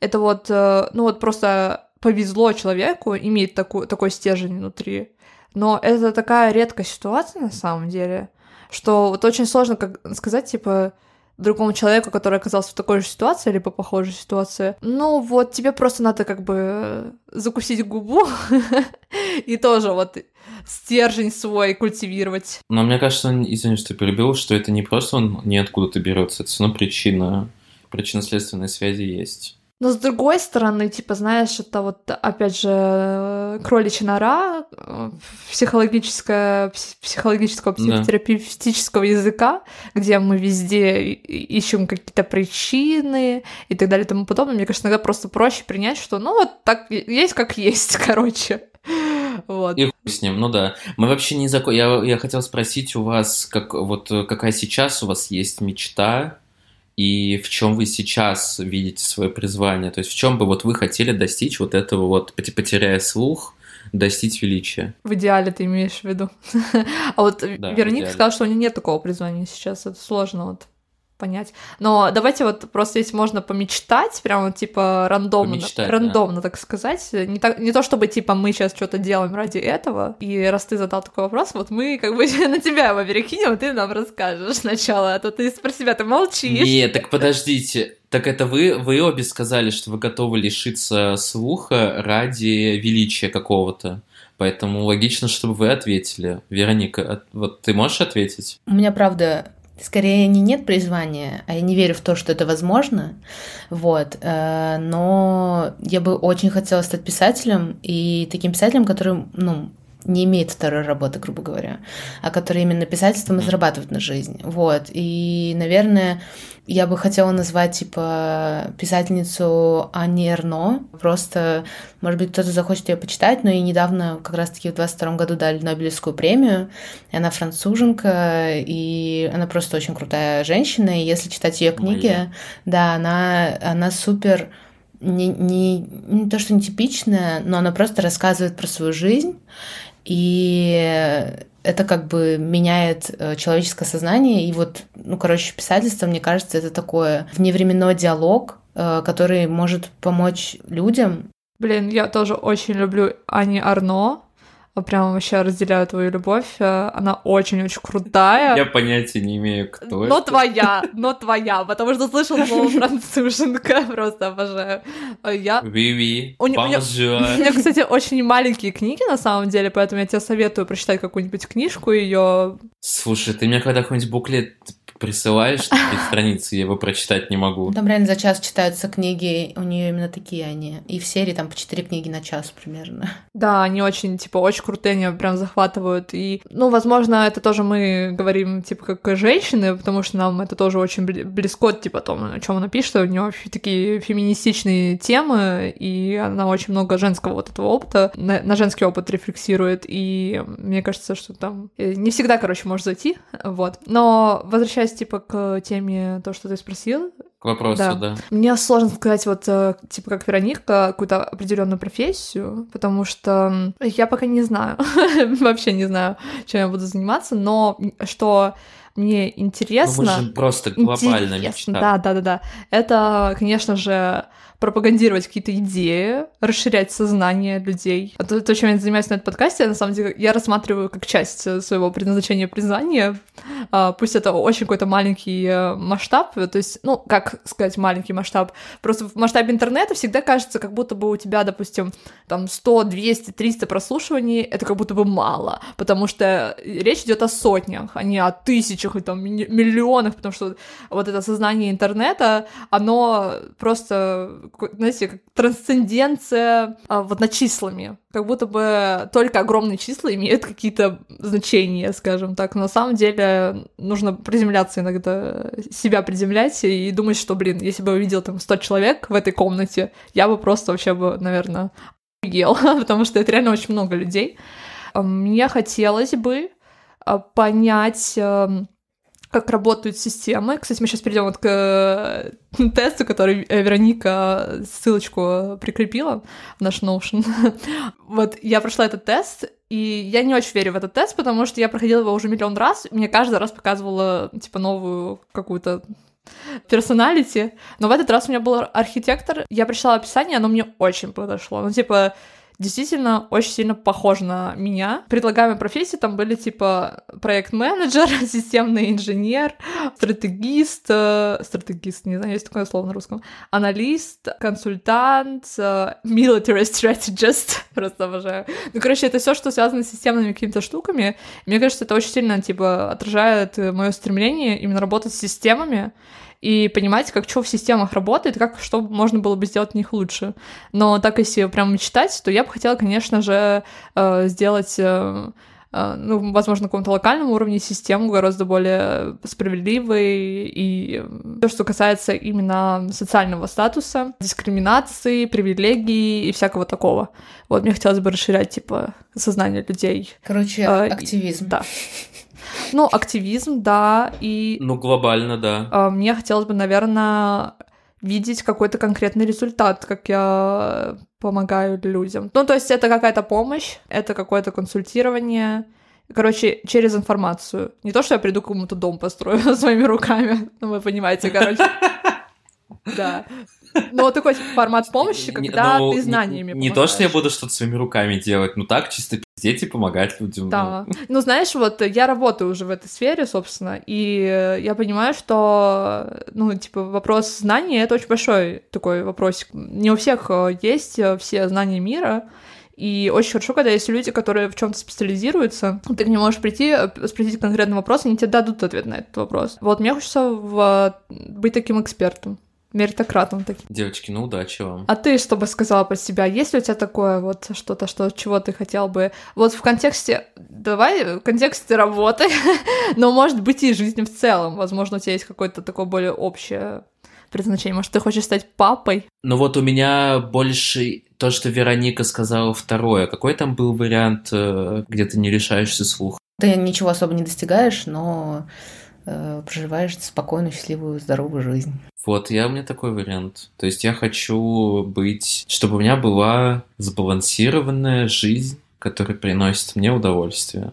это вот, э, ну вот просто повезло человеку иметь такой, такой стержень внутри. Но это такая редкая ситуация на самом деле, что вот очень сложно как сказать, типа, другому человеку, который оказался в такой же ситуации, либо похожей ситуации, ну вот тебе просто надо как бы закусить губу [laughs] и тоже вот стержень свой культивировать. Но мне кажется, извини, что перебил, что это не просто он ниоткуда-то берется, это все равно причина, причинно-следственной связи есть. Но с другой стороны, типа, знаешь, это вот, опять же, кроличья нора э, психологическая, психологического, психотерапевтического языка, где мы везде ищем какие-то причины и так далее и тому подобное. Мне кажется, иногда просто проще принять, что, ну, вот так есть, как есть, [laughs] короче. Вот. И с ним, ну да. Мы вообще не закон. Я, я хотел спросить у вас, как вот какая сейчас у вас есть мечта и в чем вы сейчас видите свое призвание? То есть в чем бы вот вы хотели достичь вот этого вот, потеряя слух, достичь величия? В идеале ты имеешь в виду. [laughs] А вот да, Вероника сказала, что у нее нет такого призвания сейчас. Это сложно вот понять. Но давайте вот просто если можно помечтать, прямо типа рандомно, помечтать, рандомно, да. так сказать. Не, так, не то чтобы типа мы сейчас что-то делаем ради этого. И раз ты задал такой вопрос, вот мы как бы [laughs] на тебя его перекинем, ты нам расскажешь сначала, а то ты про себя ты молчишь. Нет, так подождите. Так это вы, вы обе сказали, что вы готовы лишиться слуха ради величия какого-то. Поэтому логично, чтобы вы ответили. Вероника, вот ты можешь ответить? У меня, правда, Скорее не нет призвания, а я не верю в то, что это возможно. Вот. Э, но я бы очень хотела стать писателем и таким писателем, который, ну, не имеет второй работы, грубо говоря, а который именно писательством и зарабатывает на жизнь. Вот. И, наверное, я бы хотела назвать, типа, писательницу Анни Эрно. Просто, может быть, кто-то захочет ее почитать, но и недавно, как раз-таки в 22 году дали Нобелевскую премию. И она француженка, и она просто очень крутая женщина. И если читать ее книги, Моя. да, она, она супер не, не, не то, что нетипичная, но она просто рассказывает про свою жизнь. И это как бы меняет э, человеческое сознание. И вот, ну, короче, писательство, мне кажется, это такое вневременной диалог, э, который может помочь людям. Блин, я тоже очень люблю Ани Арно прям вообще разделяю твою любовь. Э, она очень-очень крутая. Я понятия не имею, кто но это. Но твоя, но [laughs] твоя, потому что слышал слово [laughs] француженка, просто обожаю. Э, я... Oui, oui. У, у, меня, [laughs] у меня, кстати, очень маленькие книги на самом деле, поэтому я тебе советую прочитать какую-нибудь книжку ее. Слушай, ты мне когда какой-нибудь буклет присылаешь такие страницы, я его прочитать не могу. Там реально за час читаются книги, у нее именно такие они. И в серии там по четыре книги на час примерно. Да, они очень, типа, очень крутые, они прям захватывают. И, ну, возможно, это тоже мы говорим, типа, как женщины, потому что нам это тоже очень близко, типа, о том, о чем она пишет. У нее вообще такие феминистичные темы, и она очень много женского вот этого опыта, на, на женский опыт рефлексирует. И мне кажется, что там э, не всегда, короче, может зайти. Вот. Но возвращаясь возвращаясь, типа, к теме, то, что ты спросил. К вопросу, да. да. Мне сложно сказать, вот, э, типа, как Вероника, какую-то определенную профессию, потому что я пока не знаю, [laughs] вообще не знаю, чем я буду заниматься, но что мне интересно... Ну, мы же просто глобально мечта. Да, да, да, да. Это, конечно же, пропагандировать какие-то идеи, расширять сознание людей. А то, то, чем я занимаюсь на этом подкасте, на самом деле, я рассматриваю как часть своего предназначения признания. А, пусть это очень какой-то маленький э, масштаб, то есть, ну, как сказать маленький масштаб, просто в масштабе интернета всегда кажется, как будто бы у тебя, допустим, там 100, 200, 300 прослушиваний, это как будто бы мало, потому что речь идет о сотнях, а не о тысячах и там миллионах, потому что вот это сознание интернета, оно просто знаете, как трансценденция а, вот над числами. Как будто бы только огромные числа имеют какие-то значения, скажем так. Но на самом деле нужно приземляться иногда, себя приземлять и думать, что, блин, если бы я увидел там 100 человек в этой комнате, я бы просто вообще бы, наверное, ел, [laughs] потому что это реально очень много людей. Мне хотелось бы а, понять как работают системы. Кстати, мы сейчас перейдем вот к э, [laughs] тесту, который э, Вероника ссылочку прикрепила в наш Notion. [laughs] вот я прошла этот тест, и я не очень верю в этот тест, потому что я проходила его уже миллион раз, мне каждый раз показывала, типа, новую какую-то персоналити, но в этот раз у меня был архитектор, я прочитала описание, оно мне очень подошло, ну, типа, действительно очень сильно похож на меня. Предлагаемые профессии там были типа проект-менеджер, [laughs] системный инженер, стратегист, э, стратегист, не знаю, есть такое слово на русском, аналист, консультант, э, military strategist, [laughs] просто обожаю. Ну, короче, это все, что связано с системными какими-то штуками. Мне кажется, это очень сильно, типа, отражает мое стремление именно работать с системами, и понимать, как что в системах работает, как что можно было бы сделать в них лучше. Но так если прям мечтать, то я бы хотела, конечно же, э, сделать э, э, ну, возможно, на каком-то локальном уровне систему гораздо более справедливой, и то, что касается именно социального статуса, дискриминации, привилегий и всякого такого. Вот мне хотелось бы расширять, типа, сознание людей. Короче, активизм. Да. Ну, активизм, да, и... Ну, глобально, да. А, мне хотелось бы, наверное, видеть какой-то конкретный результат, как я помогаю людям. Ну, то есть это какая-то помощь, это какое-то консультирование, короче, через информацию. Не то, что я приду кому-то дом построю [laughs] своими руками, ну, вы понимаете, короче. [laughs] Да. Но такой формат помощи, когда ну, ты знаниями Не, не то, что я буду что-то своими руками делать, ну так, чисто пиздеть и помогать людям. Да. Ну. ну, знаешь, вот я работаю уже в этой сфере, собственно, и я понимаю, что, ну, типа, вопрос знаний — это очень большой такой вопросик. Не у всех э, есть э, все знания мира, и очень хорошо, когда есть люди, которые в чем-то специализируются, ты к ним можешь прийти, э, спросить конкретный вопрос, и они тебе дадут ответ на этот вопрос. Вот мне хочется в... быть таким экспертом меритократом таким. Девочки, ну удачи вам. А ты что бы сказала про себя? Есть ли у тебя такое вот что-то, что, чего ты хотел бы... Вот в контексте... Давай в контексте работы, [laughs] но может быть и жизни в целом. Возможно, у тебя есть какое-то такое более общее предназначение. Может, ты хочешь стать папой? Ну вот у меня больше то, что Вероника сказала второе. Какой там был вариант, э, где ты не решаешься слух? Ты ничего особо не достигаешь, но э, проживаешь спокойную, счастливую, здоровую жизнь. Вот, я у меня такой вариант. То есть я хочу быть, чтобы у меня была сбалансированная жизнь, которая приносит мне удовольствие.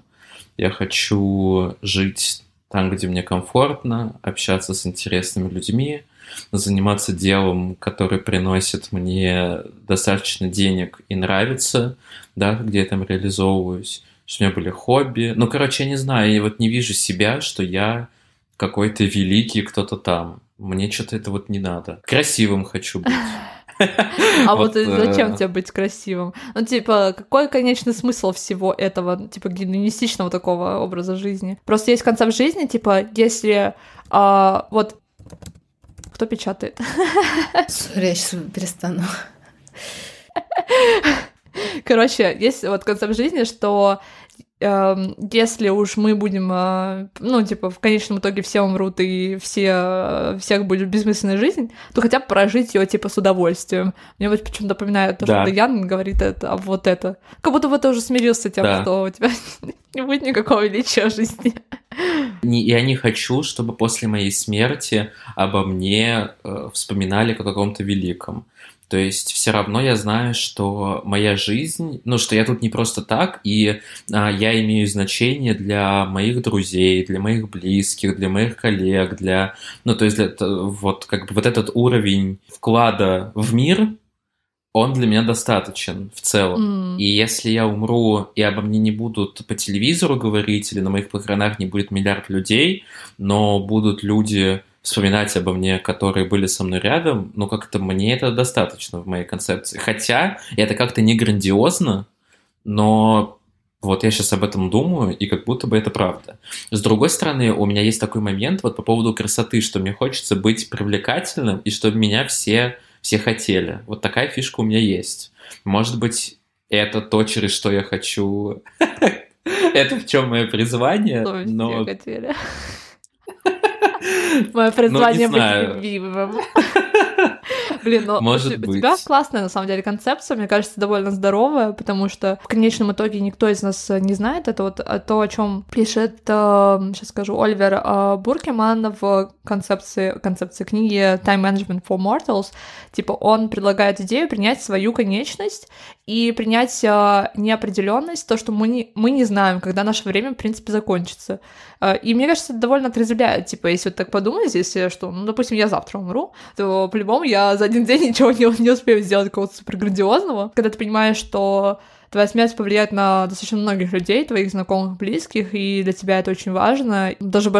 Я хочу жить там, где мне комфортно, общаться с интересными людьми, заниматься делом, которое приносит мне достаточно денег и нравится, да, где я там реализовываюсь, что у меня были хобби. Ну, короче, я не знаю, я вот не вижу себя, что я какой-то великий кто-то там. Мне что-то это вот не надо. Красивым хочу быть. [laughs] А вот зачем тебе быть красивым? Ну, типа, какой конечный смысл всего этого, типа, гедонистичного такого образа жизни? Просто есть концепт жизни, типа, если а, вот... Кто печатает? [laughs] Сори, я сейчас перестану. Короче, есть вот концепт жизни, что если уж мы будем, э, ну, типа, в конечном итоге все умрут и все, всех будет бессмысленная жизнь, то хотя бы прожить ее, типа, с удовольствием. Мне вот почему-то напоминает то, да. что Ян говорит это, а вот это. Как будто бы ты уже смирился с тем, да. что у тебя [laughs] не будет никакого величия жизни. Я не хочу, чтобы после моей смерти обо мне э, вспоминали как о каком-то великом. То есть все равно я знаю, что моя жизнь, ну, что я тут не просто так, и а, я имею значение для моих друзей, для моих близких, для моих коллег, для, ну, то есть для, вот как бы вот этот уровень вклада в мир, он для меня достаточен в целом. Mm. И если я умру, и обо мне не будут по телевизору говорить, или на моих похоронах не будет миллиард людей, но будут люди вспоминать обо мне, которые были со мной рядом, но как-то мне это достаточно в моей концепции. Хотя это как-то не грандиозно, но вот я сейчас об этом думаю, и как будто бы это правда. С другой стороны, у меня есть такой момент вот по поводу красоты, что мне хочется быть привлекательным, и чтобы меня все, все хотели. Вот такая фишка у меня есть. Может быть, это то, через что я хочу... [laughs] Это в чем мое призвание, но... Мое призвание быть любимым. [laughs] Блин, но Может у, у тебя классная, на самом деле, концепция, мне кажется, довольно здоровая, потому что в конечном итоге никто из нас не знает. Это вот а, то, о чем пишет, э, сейчас скажу, Оливер э, Буркеман в концепции, концепции книги Time Management for Mortals. Типа он предлагает идею принять свою конечность и принять э, неопределенность, то, что мы не, мы не знаем, когда наше время, в принципе, закончится. Э, и мне кажется, это довольно отрезвляет. Типа, если вот так подумать, если что, ну, допустим, я завтра умру, то по-любому я за один [laughs] день ничего не, не успею сделать какого-то супер грандиозного. Когда ты понимаешь, что твоя смерть повлияет на достаточно многих людей, твоих знакомых, близких, и для тебя это очень важно, даже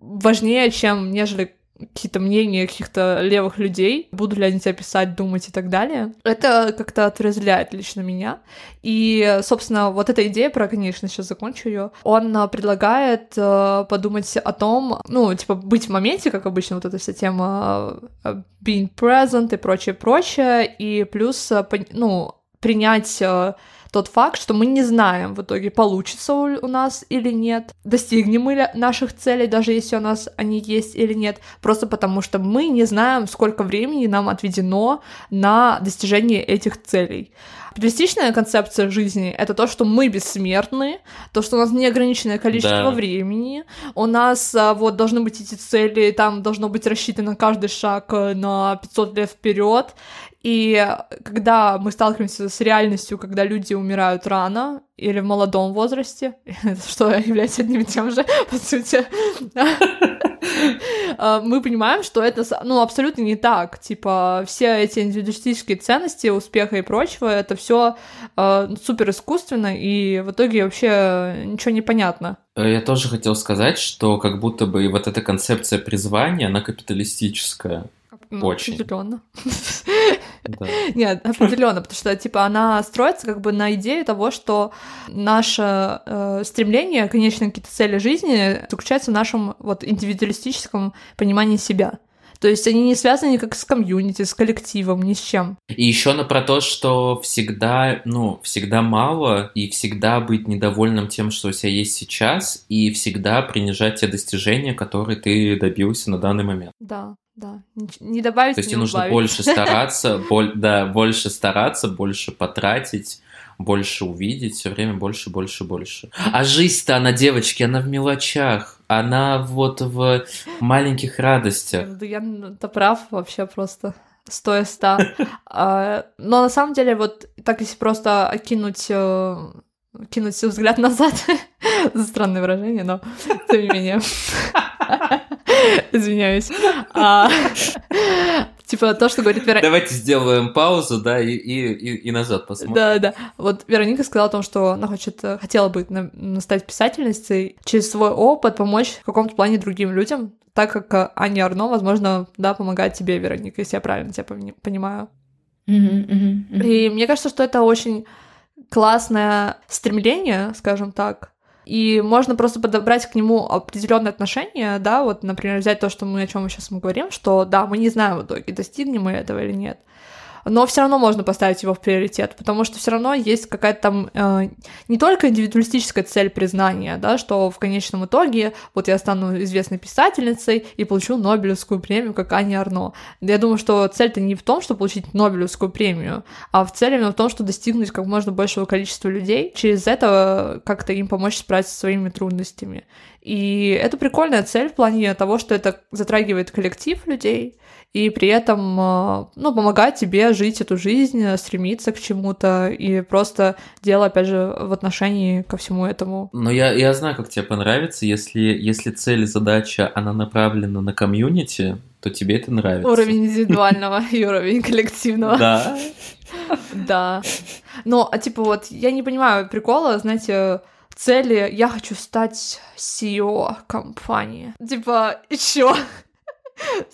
важнее, чем нежели какие-то мнения каких-то левых людей, будут ли они тебя писать, думать и так далее. Это как-то отрезвляет лично меня. И, собственно, вот эта идея про, конечно, сейчас закончу ее, он а, предлагает э, подумать о том, ну, типа, быть в моменте, как обычно, вот эта вся тема э, being present и прочее, прочее, и плюс, ну, принять тот факт, что мы не знаем в итоге, получится у нас или нет, достигнем мы наших целей, даже если у нас они есть или нет, просто потому что мы не знаем, сколько времени нам отведено на достижение этих целей. Оптимистичная концепция жизни — это то, что мы бессмертны, то, что у нас неограниченное количество да. времени, у нас а, вот должны быть эти цели, там должно быть рассчитано каждый шаг э, на 500 лет вперед, и когда мы сталкиваемся с реальностью, когда люди умирают рано или в молодом возрасте, [laughs] что является одним и тем же, [laughs] по сути, а, [laughs] мы понимаем, что это ну, абсолютно не так. Типа, все эти индивидуалистические ценности, успеха и прочего, это все э, супер искусственно, и в итоге вообще ничего не понятно. Э, я тоже хотел сказать, что как будто бы вот эта концепция призвания, она капиталистическая. Ну, Очень. Определенно. Да. [laughs] Нет, определенно, потому что типа она строится как бы на идее того, что наше э, стремление, конечно, какие-то цели жизни заключается в нашем вот индивидуалистическом понимании себя. То есть они не связаны никак с комьюнити, с коллективом, ни с чем. И еще на про то, что всегда, ну, всегда мало, и всегда быть недовольным тем, что у тебя есть сейчас, и всегда принижать те достижения, которые ты добился на данный момент. Да. Да, не добавить, То есть тебе нужно больше стараться, [laughs] боль, да, больше стараться, больше потратить, больше увидеть, все время больше, больше, больше. А жизнь-то она, девочки, она в мелочах, она вот в маленьких радостях. Да я то прав вообще просто стоя ста. А, но на самом деле вот так если просто окинуть э, кинуть взгляд назад, [laughs] странное выражение, но тем не менее. [laughs] Извиняюсь. А, типа то, что говорит Вероника. Давайте сделаем паузу, да, и, и, и, назад посмотрим. Да, да. Вот Вероника сказала о том, что она хочет, хотела бы стать писательницей, через свой опыт помочь в каком-то плане другим людям, так как Аня Арно, возможно, да, помогает тебе, Вероника, если я правильно тебя понимаю. И мне кажется, что это очень классное стремление, скажем так, и можно просто подобрать к нему определенное отношение, да, вот, например, взять то, что мы о чем мы сейчас мы говорим, что да, мы не знаем в итоге, достигнем мы этого или нет но все равно можно поставить его в приоритет, потому что все равно есть какая-то там э, не только индивидуалистическая цель признания, да, что в конечном итоге вот я стану известной писательницей и получу Нобелевскую премию, как Аня Арно. Я думаю, что цель-то не в том, чтобы получить Нобелевскую премию, а в цель именно в том, что достигнуть как можно большего количества людей, через это как-то им помочь справиться со своими трудностями. И это прикольная цель в плане того, что это затрагивает коллектив людей, и при этом, а, ну, помогать тебе жить эту жизнь, стремиться к чему-то и просто дело, опять же, в отношении ко всему этому. Но я, я знаю, как тебе понравится, если, если цель и задача, она направлена на комьюнити, то тебе это нравится. Уровень индивидуального и уровень коллективного. Да. Да. Но, а типа вот, я не понимаю прикола, знаете, цели «я хочу стать CEO компании». Типа, и чё?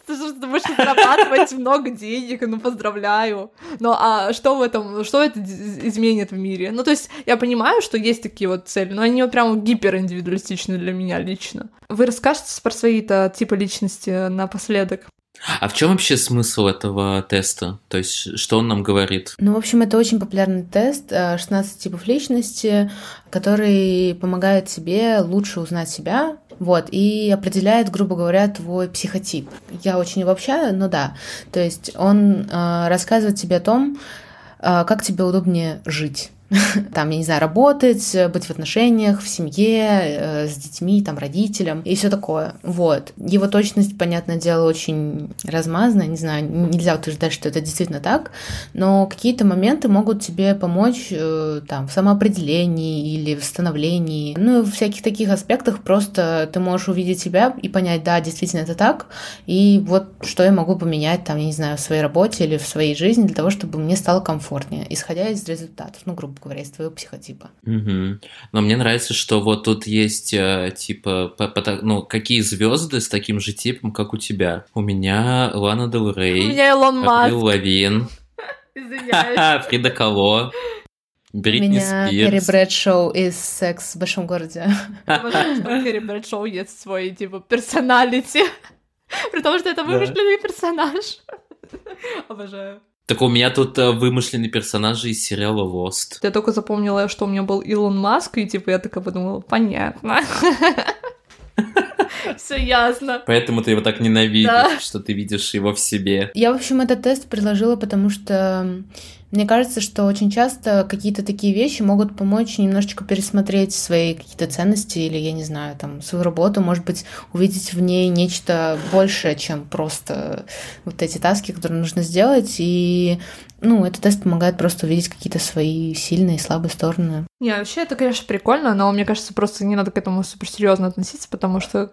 Ты же будешь зарабатывать много денег, ну поздравляю. Ну а что в этом, что это изменит в мире? Ну то есть я понимаю, что есть такие вот цели, но они вот прям гипериндивидуалистичны для меня лично. Вы расскажете про свои-то типы личности напоследок? А в чем вообще смысл этого теста? То есть, что он нам говорит? Ну, в общем, это очень популярный тест 16 э, типов личности, который помогает тебе лучше узнать себя, вот, и определяет, грубо говоря, твой психотип. Я очень обобщаю, но да. То есть он э, рассказывает тебе о том, э, как тебе удобнее жить [laughs] там, я не знаю, работать, быть в отношениях, в семье, э, с детьми, там, родителям и все такое. Вот. Его точность, понятное дело, очень размазанная, не знаю, нельзя утверждать, что это действительно так, но какие-то моменты могут тебе помочь э, там в самоопределении или в становлении, ну и в всяких таких аспектах просто ты можешь увидеть себя и понять, да, действительно это так, и вот что я могу поменять там, я не знаю, в своей работе или в своей жизни для того, чтобы мне стало комфортнее, исходя из результатов, ну, грубо говоря, из твоего психотипа. Угу. Но мне нравится, что вот тут есть э, типа, по, по, ну, какие звезды с таким же типом, как у тебя. У меня Лана Дел Рей. У меня Илон Маск. Лавин. [laughs] Извиняюсь. [laughs] Фрида Кало. Бритни У меня Керри Спирс. Брэдшоу из «Секс в большом городе». [laughs] Керри Брэдшоу есть свой, типа, персоналити. При том, что это вымышленный персонаж. Обожаю. Так у меня тут э, вымышленные персонажи из сериала Lost. Я только запомнила, что у меня был Илон Маск, и типа я такая подумала, понятно. [laughs] Все ясно. Поэтому ты его так ненавидишь, Да. что ты видишь его в себе. Я, в общем, этот тест предложила, потому что мне кажется, что очень часто какие-то такие вещи могут помочь немножечко пересмотреть свои какие-то ценности или, я не знаю, там, свою работу, может быть, увидеть в ней нечто большее, чем просто вот эти таски, которые нужно сделать. И, ну, этот тест помогает просто увидеть какие-то свои сильные и слабые стороны. Не, вообще это, конечно, прикольно, но мне кажется, просто не надо к этому суперсерьезно относиться, потому что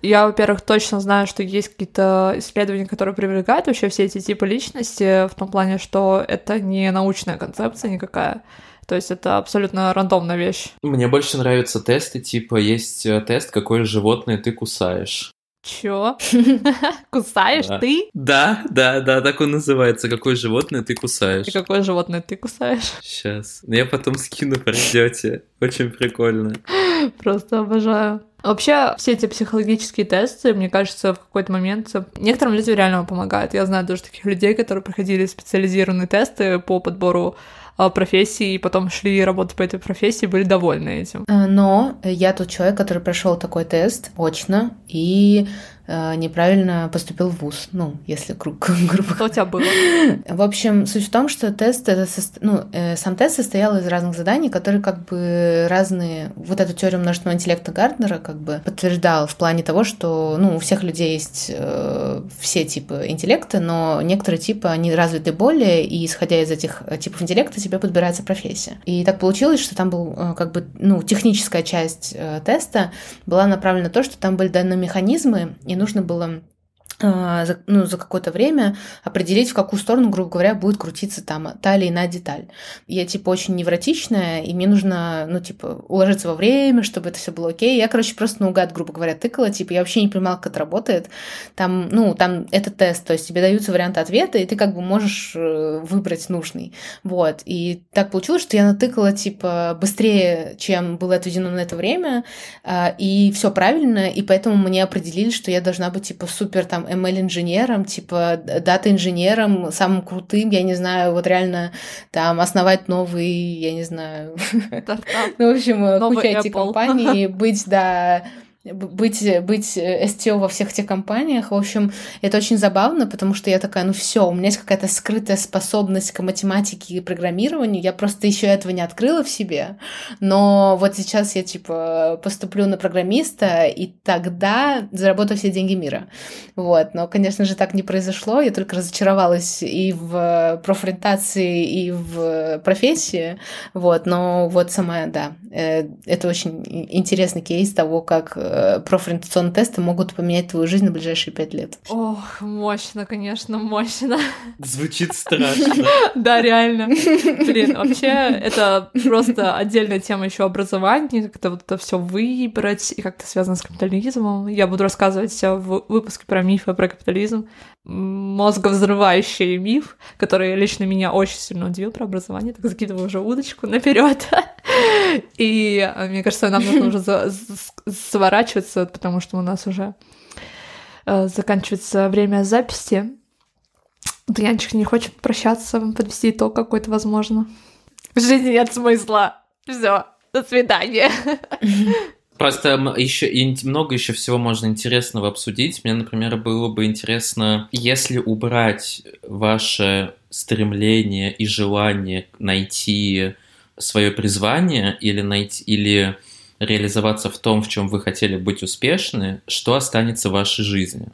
я, во-первых, точно знаю, что есть какие-то исследования, которые привлекают вообще все эти типы личности, в том плане, что это не научная концепция никакая. То есть это абсолютно рандомная вещь. Мне больше нравятся тесты, типа есть э, тест, какое животное ты кусаешь. Чё? [laughs] Кусаешь Да. ты? Да, да, да, так он называется. Какое животное ты кусаешь. И какое животное ты кусаешь? Сейчас. Я потом скину, придете. Очень прикольно. [laughs] Просто обожаю. Вообще, все эти психологические тесты, мне кажется, в какой-то момент некоторым людям реально помогают. Я знаю даже таких людей, которые проходили специализированные тесты по подбору а, профессий, и потом шли работать по этой профессии, были довольны этим. Э, Но я тот человек, который прошел такой тест очно и неправильно поступил в ВУЗ. Ну, если гру- [laughs] грубо Что у тебя было? [laughs] В общем, суть в том, что тест, это ну, э, сам тест состоял из разных заданий, которые как бы разные... Вот эту теорию множественного интеллекта Гарднера как бы подтверждал в плане того, что ну, у всех людей есть э, все типы интеллекта, но некоторые типы, они развиты более, и исходя из этих э, типов интеллекта тебе подбирается профессия. И так получилось, что там был э, как бы, ну, техническая часть э, теста была направлена на то, что там были даны механизмы, и нужно было за, ну, за какое-то время определить, в какую сторону, грубо говоря, будет крутиться там та или иная деталь. Я, типа, очень невротичная, и мне нужно, ну, типа, уложиться во время, чтобы это все было окей. Я, короче, просто наугад, грубо говоря, тыкала, типа, я вообще не понимала, как это работает. Там, ну, там это тест, то есть тебе даются варианты ответа, и ты как бы можешь э, выбрать нужный. Вот. И так получилось, что я натыкала, типа, быстрее, чем было отведено на это время, а, и все правильно, и поэтому мне определили, что я должна быть, типа, супер там ML-инженером, типа, дата-инженером, самым крутым, я не знаю, вот реально там основать новый, я не знаю, [laughs] ну, в общем, куча этих компаний, быть, да, быть, быть э, STO во всех этих компаниях. В общем, это очень забавно, потому что я такая, ну все, у меня есть какая-то скрытая способность к математике и программированию, я просто еще этого не открыла в себе, но вот сейчас я, типа, поступлю на программиста, и тогда заработаю все деньги мира. Вот, но, конечно же, так не произошло, я только разочаровалась и в профориентации, и в профессии, вот, но вот сама, да, э, это очень интересный кейс того, как э, профориентационные тесты могут поменять твою жизнь на ближайшие пять лет. Ох, мощно, конечно, мощно. Звучит страшно. [laughs] Да, реально. Блин, вообще, это просто отдельная тема еще образования, как-то вот это все выбрать, и как-то связано с капитализмом. Я буду рассказывать в выпуске про мифы про капитализм. Мозговзрывающий миф, который лично меня очень сильно удивил про образование. Так закидываю уже удочку наперед. [laughs] И э, мне кажется, нам нужно уже сворачиваться, потому что у нас уже э, заканчивается время записи. Да Янчик не хочет прощаться, подвести итог какой-то, возможно. В жизни нет смысла. Все, до свидания. Просто еще много еще всего можно интересного обсудить. Мне, например, было бы интересно, если убрать ваше стремление и желание найти свое призвание или найти, или реализоваться в том, в чем вы хотели быть успешны, что останется в вашей жизни.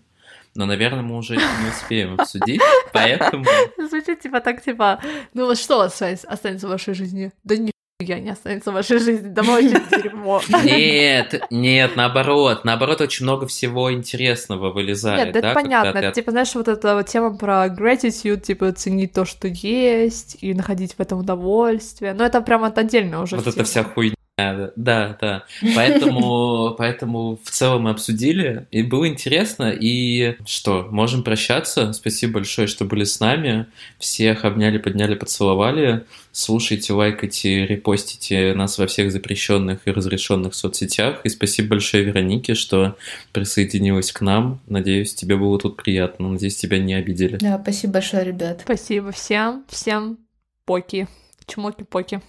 Но, наверное, мы уже не успеем обсудить, [laughs] поэтому... Звучит типа так, типа, ну вот что останется в вашей жизни? Да не я не останется в вашей жизни, домой очень дерьмо. Нет, нет, наоборот, наоборот, очень много всего интересного вылезает. Нет, да, это понятно, ты... типа, знаешь, вот эта вот тема про gratitude, типа, ценить то, что есть, и находить в этом удовольствие, но это прям отдельно уже. Вот это вся хуйня да, да. Поэтому, [laughs] поэтому в целом мы обсудили, и было интересно. И что, можем прощаться. Спасибо большое, что были с нами. Всех обняли, подняли, поцеловали. Слушайте, лайкайте, репостите нас во всех запрещенных и разрешенных соцсетях. И спасибо большое Веронике, что присоединилась к нам. Надеюсь, тебе было тут приятно. Надеюсь, тебя не обидели. Да, спасибо большое, ребят. Спасибо всем. Всем поки. Чмоки-поки.